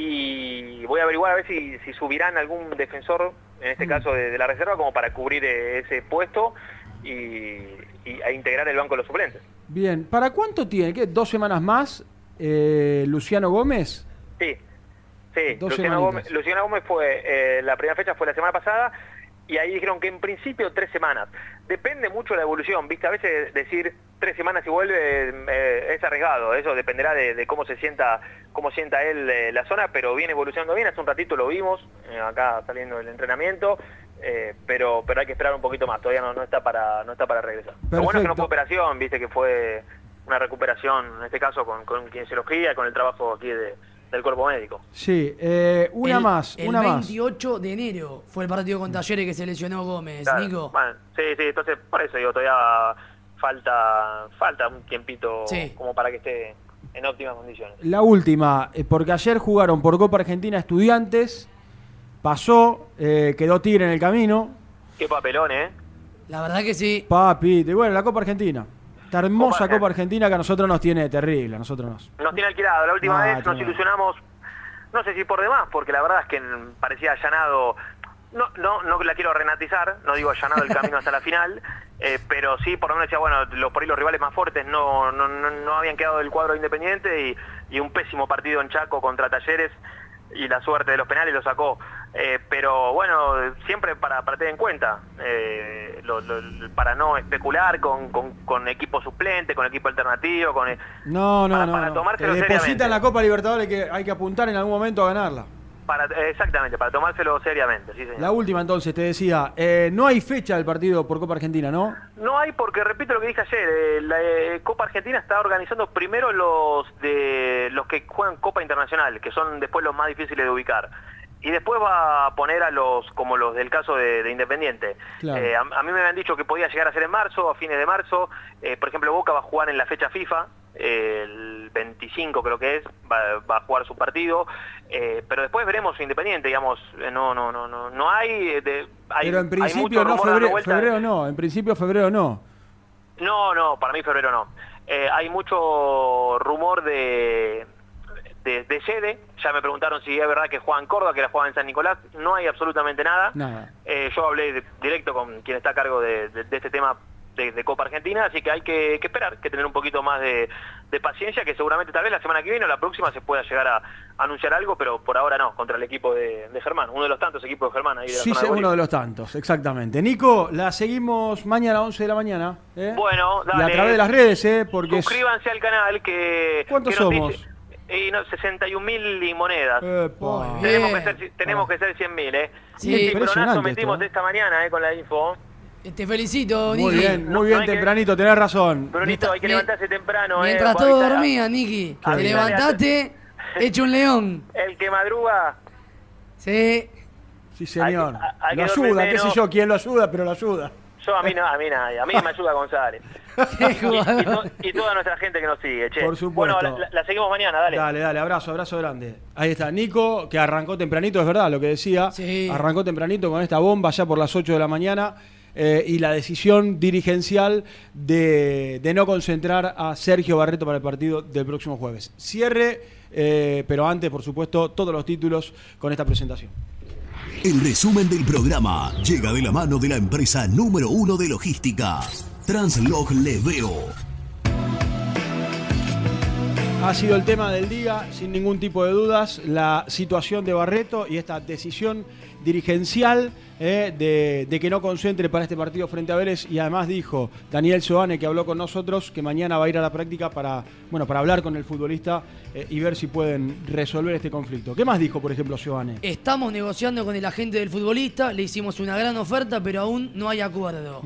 y voy a averiguar a ver si, si subirán algún defensor, en este caso de, de la reserva, como para cubrir eh, ese puesto y, y- e integrar el banco de los suplentes. Bien, ¿para cuánto tiene? ¿Qué? ¿Dos semanas más? eh, Luciano Gómez. Sí, sí. Luciano. Gómez, Luciano Gómez fue, eh, la primera fecha fue la semana pasada y ahí dijeron que en principio tres semanas. Depende mucho de la evolución, ¿viste? A veces decir tres semanas y vuelve eh, es arriesgado, eso dependerá de, de cómo se sienta cómo sienta él eh, la zona, pero viene evolucionando bien, hace un ratito lo vimos, eh, acá saliendo del entrenamiento, eh, pero pero hay que esperar un poquito más, todavía no, no está para no está para regresar. Lo bueno es que no Perfecto. fue operación, viste que fue una recuperación, en este caso con, con quien se los cría, con el trabajo aquí de- del cuerpo médico. Sí, eh, una El- más, El una más. 28 de enero fue el partido con Talleres que se lesionó Gómez, Claro, Nico. bueno, sí, sí, entonces por eso digo, todavía falta falta un tiempito Sí. como para que esté en óptimas condiciones. La última, eh, porque ayer jugaron por Copa Argentina Estudiantes, pasó, eh, quedó Tigre en el camino. Qué papelón, ¿eh? La verdad que sí. Papi, y bueno, la Copa Argentina. Esta hermosa Copa- Copa Argentina que a nosotros nos tiene terrible, a nosotros nos. Nos tiene alquilado. La última Ah, vez nos ilusionamos, no sé si por demás, porque la verdad es que parecía allanado. No, no, no la quiero renatizar, no digo allanado el camino hasta la final, <laughs> eh, pero sí por lo menos decía, bueno, los, por ahí los rivales más fuertes no, no, no, no habían quedado del cuadro independiente y, y un pésimo partido en Chaco contra Talleres y la suerte de los penales lo sacó. Eh, pero bueno, siempre para, para tener en cuenta, eh, lo- lo- para no especular con, con, con equipo suplente, con equipo alternativo, con... No, no, Para- no. para no. Te depositan seriamente. la Copa Libertadores que hay que apuntar en algún momento a ganarla. Para, exactamente, para tomárselo seriamente, sí señor. La última entonces, te decía, eh, no hay fecha del partido por Copa Argentina, ¿no? No hay porque, repito lo que dije ayer, eh, la eh, Copa Argentina está organizando primero los de los que juegan Copa Internacional, que son después los más difíciles de ubicar. Y después va a poner a los, como los del caso de, de Independiente. Claro. Eh, a, a mí me habían dicho que podía llegar a ser en marzo, a fines de marzo. Eh, por ejemplo, Boca va a jugar en la fecha FIFA, eh, el 25 creo que es, va, va a jugar su partido. Eh, pero después veremos Independiente, digamos, no, no, no, no, no hay, de- hay Pero en principio no, febrero, febrero no, en principio febrero no. No, no, para mí febrero no. Eh, hay mucho rumor de, de, de sede. Ya me preguntaron si es verdad que juega en Córdoba, que la juega en San Nicolás. No hay absolutamente nada. Nada. Eh, yo hablé de- directo con quien está a cargo de, este tema de, Copa Argentina, así que hay que, que esperar, que tener un poquito más de, paciencia, que seguramente tal vez la semana que viene o la próxima se pueda llegar a anunciar algo, pero por ahora no, contra el equipo de, Germán, uno de los tantos equipos de Germán ahí de la Sí, zona uno de los tantos, exactamente. Nico, la seguimos mañana a 11 de la mañana. ¿eh? Bueno, Y a dale. través de las redes, ¿eh? Porque. Suscríbanse al canal que... ¿Cuántos que somos? dice- y no, 61 mil y monedas. Epa. Tenemos que ser, tenemos que ser 100 mil, ¿eh? Sí, Sí, cimbronazo esto, metimos ¿eh? esta mañana, ¿eh? Con la info. Te felicito, Muy Niki. bien, muy bien, hay que- tempranito, tenés razón. Brunito, hay que levantarse temprano, ¿eh? Mientras Para todos dormían, Niki. Te levantaste, <laughs> hecho un león. El que madruga... Sí. Sí, señor. Hay- hay lo ayuda, qué sé yo, quién lo ayuda, pero lo ayuda. Yo a mí no, a mí nadie. A mí me ayuda <laughs> González. Y, y to- y toda nuestra gente que nos sigue, che. Por supuesto. Bueno, la, seguimos mañana, dale. Dale, dale, abrazo, abrazo grande. Ahí está, Nico, que arrancó tempranito, es verdad lo que decía. Arrancó tempranito con esta bomba ya por las 8 de la mañana. eh, y la decisión dirigencial de, de no concentrar a Sergio Barreto para el partido del próximo jueves. Cierre, eh, pero antes, por supuesto, todos los títulos con esta presentación. El resumen del programa llega de la mano de la empresa número uno de logística, Translog Leveo. ha sido el tema del día, sin ningún tipo de dudas, la situación de Barreto y esta decisión dirigencial eh, de, de que no concentre para este partido frente a Vélez y además dijo Daniel Soane que habló con nosotros que mañana va a ir a la práctica para, bueno, para hablar con el futbolista eh, y ver si pueden resolver este conflicto. ¿Qué más dijo, por ejemplo, Soane? Estamos negociando con el agente del futbolista, le hicimos una gran oferta, pero aún no hay acuerdo.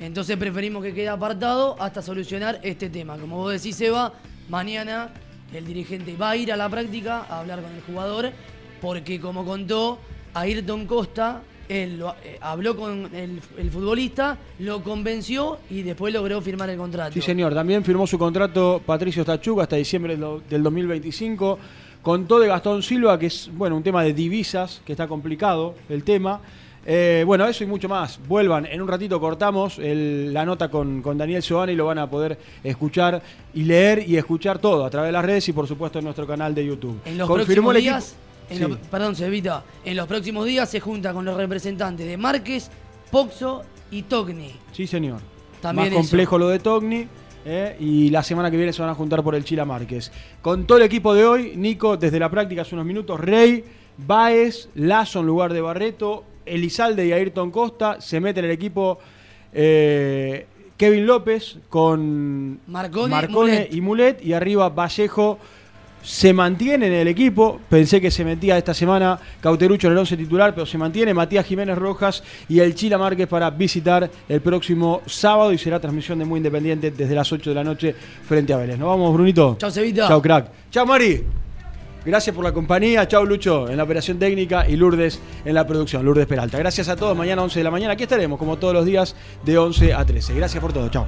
Entonces preferimos que quede apartado hasta solucionar este tema. Como vos decís, Eva, mañana el dirigente va a ir a la práctica a hablar con el jugador, porque como contó Ayrton Costa, él eh, habló con el, futbolista, lo convenció y después logró firmar el contrato. Sí, señor. También firmó su contrato Patricio Stachuga hasta diciembre del 2025. Contó de Gastón Silva, que es bueno un tema de divisas, que está complicado el tema. Eh, bueno, eso y mucho más. Vuelvan, en un ratito cortamos el- la nota con, con Daniel Soane y lo van a poder escuchar y leer y escuchar todo a través de las redes y por supuesto en nuestro canal de YouTube. En los Confirmó próximos días, en Sí. lo- perdón, Cevita, en los próximos días se junta con los representantes de Márquez, Poxo y Togni. Sí, señor. También Más complejo eso. lo de Togni. eh, y la semana que viene se van a juntar por el Chila Márquez. Con todo el equipo de hoy, Nico, desde la práctica hace unos minutos, Rey, Baez, Lazo en lugar de Barreto, Elizalde y Ayrton Costa, se mete en el equipo eh, Kevin López con Marcone, Mulet. y Mulet, y arriba Vallejo se mantiene en el equipo. Pensé que se metía esta semana Cauterucho en el 11 titular, pero se mantiene Matías Jiménez Rojas y el Chila Márquez para visitar el próximo sábado y será transmisión de Muy Independiente desde las 8 de la noche frente a Vélez. Nos vamos, Brunito. Chao, Cevita. Chao, crack. Chao, Mari. Gracias por la compañía. Chao, Lucho, en la operación técnica y Lourdes en la producción. Lourdes Peralta. Gracias a todos. Mañana 11 de la mañana. Aquí estaremos, como todos los días, de 11 a 13. Gracias por todo. Chao.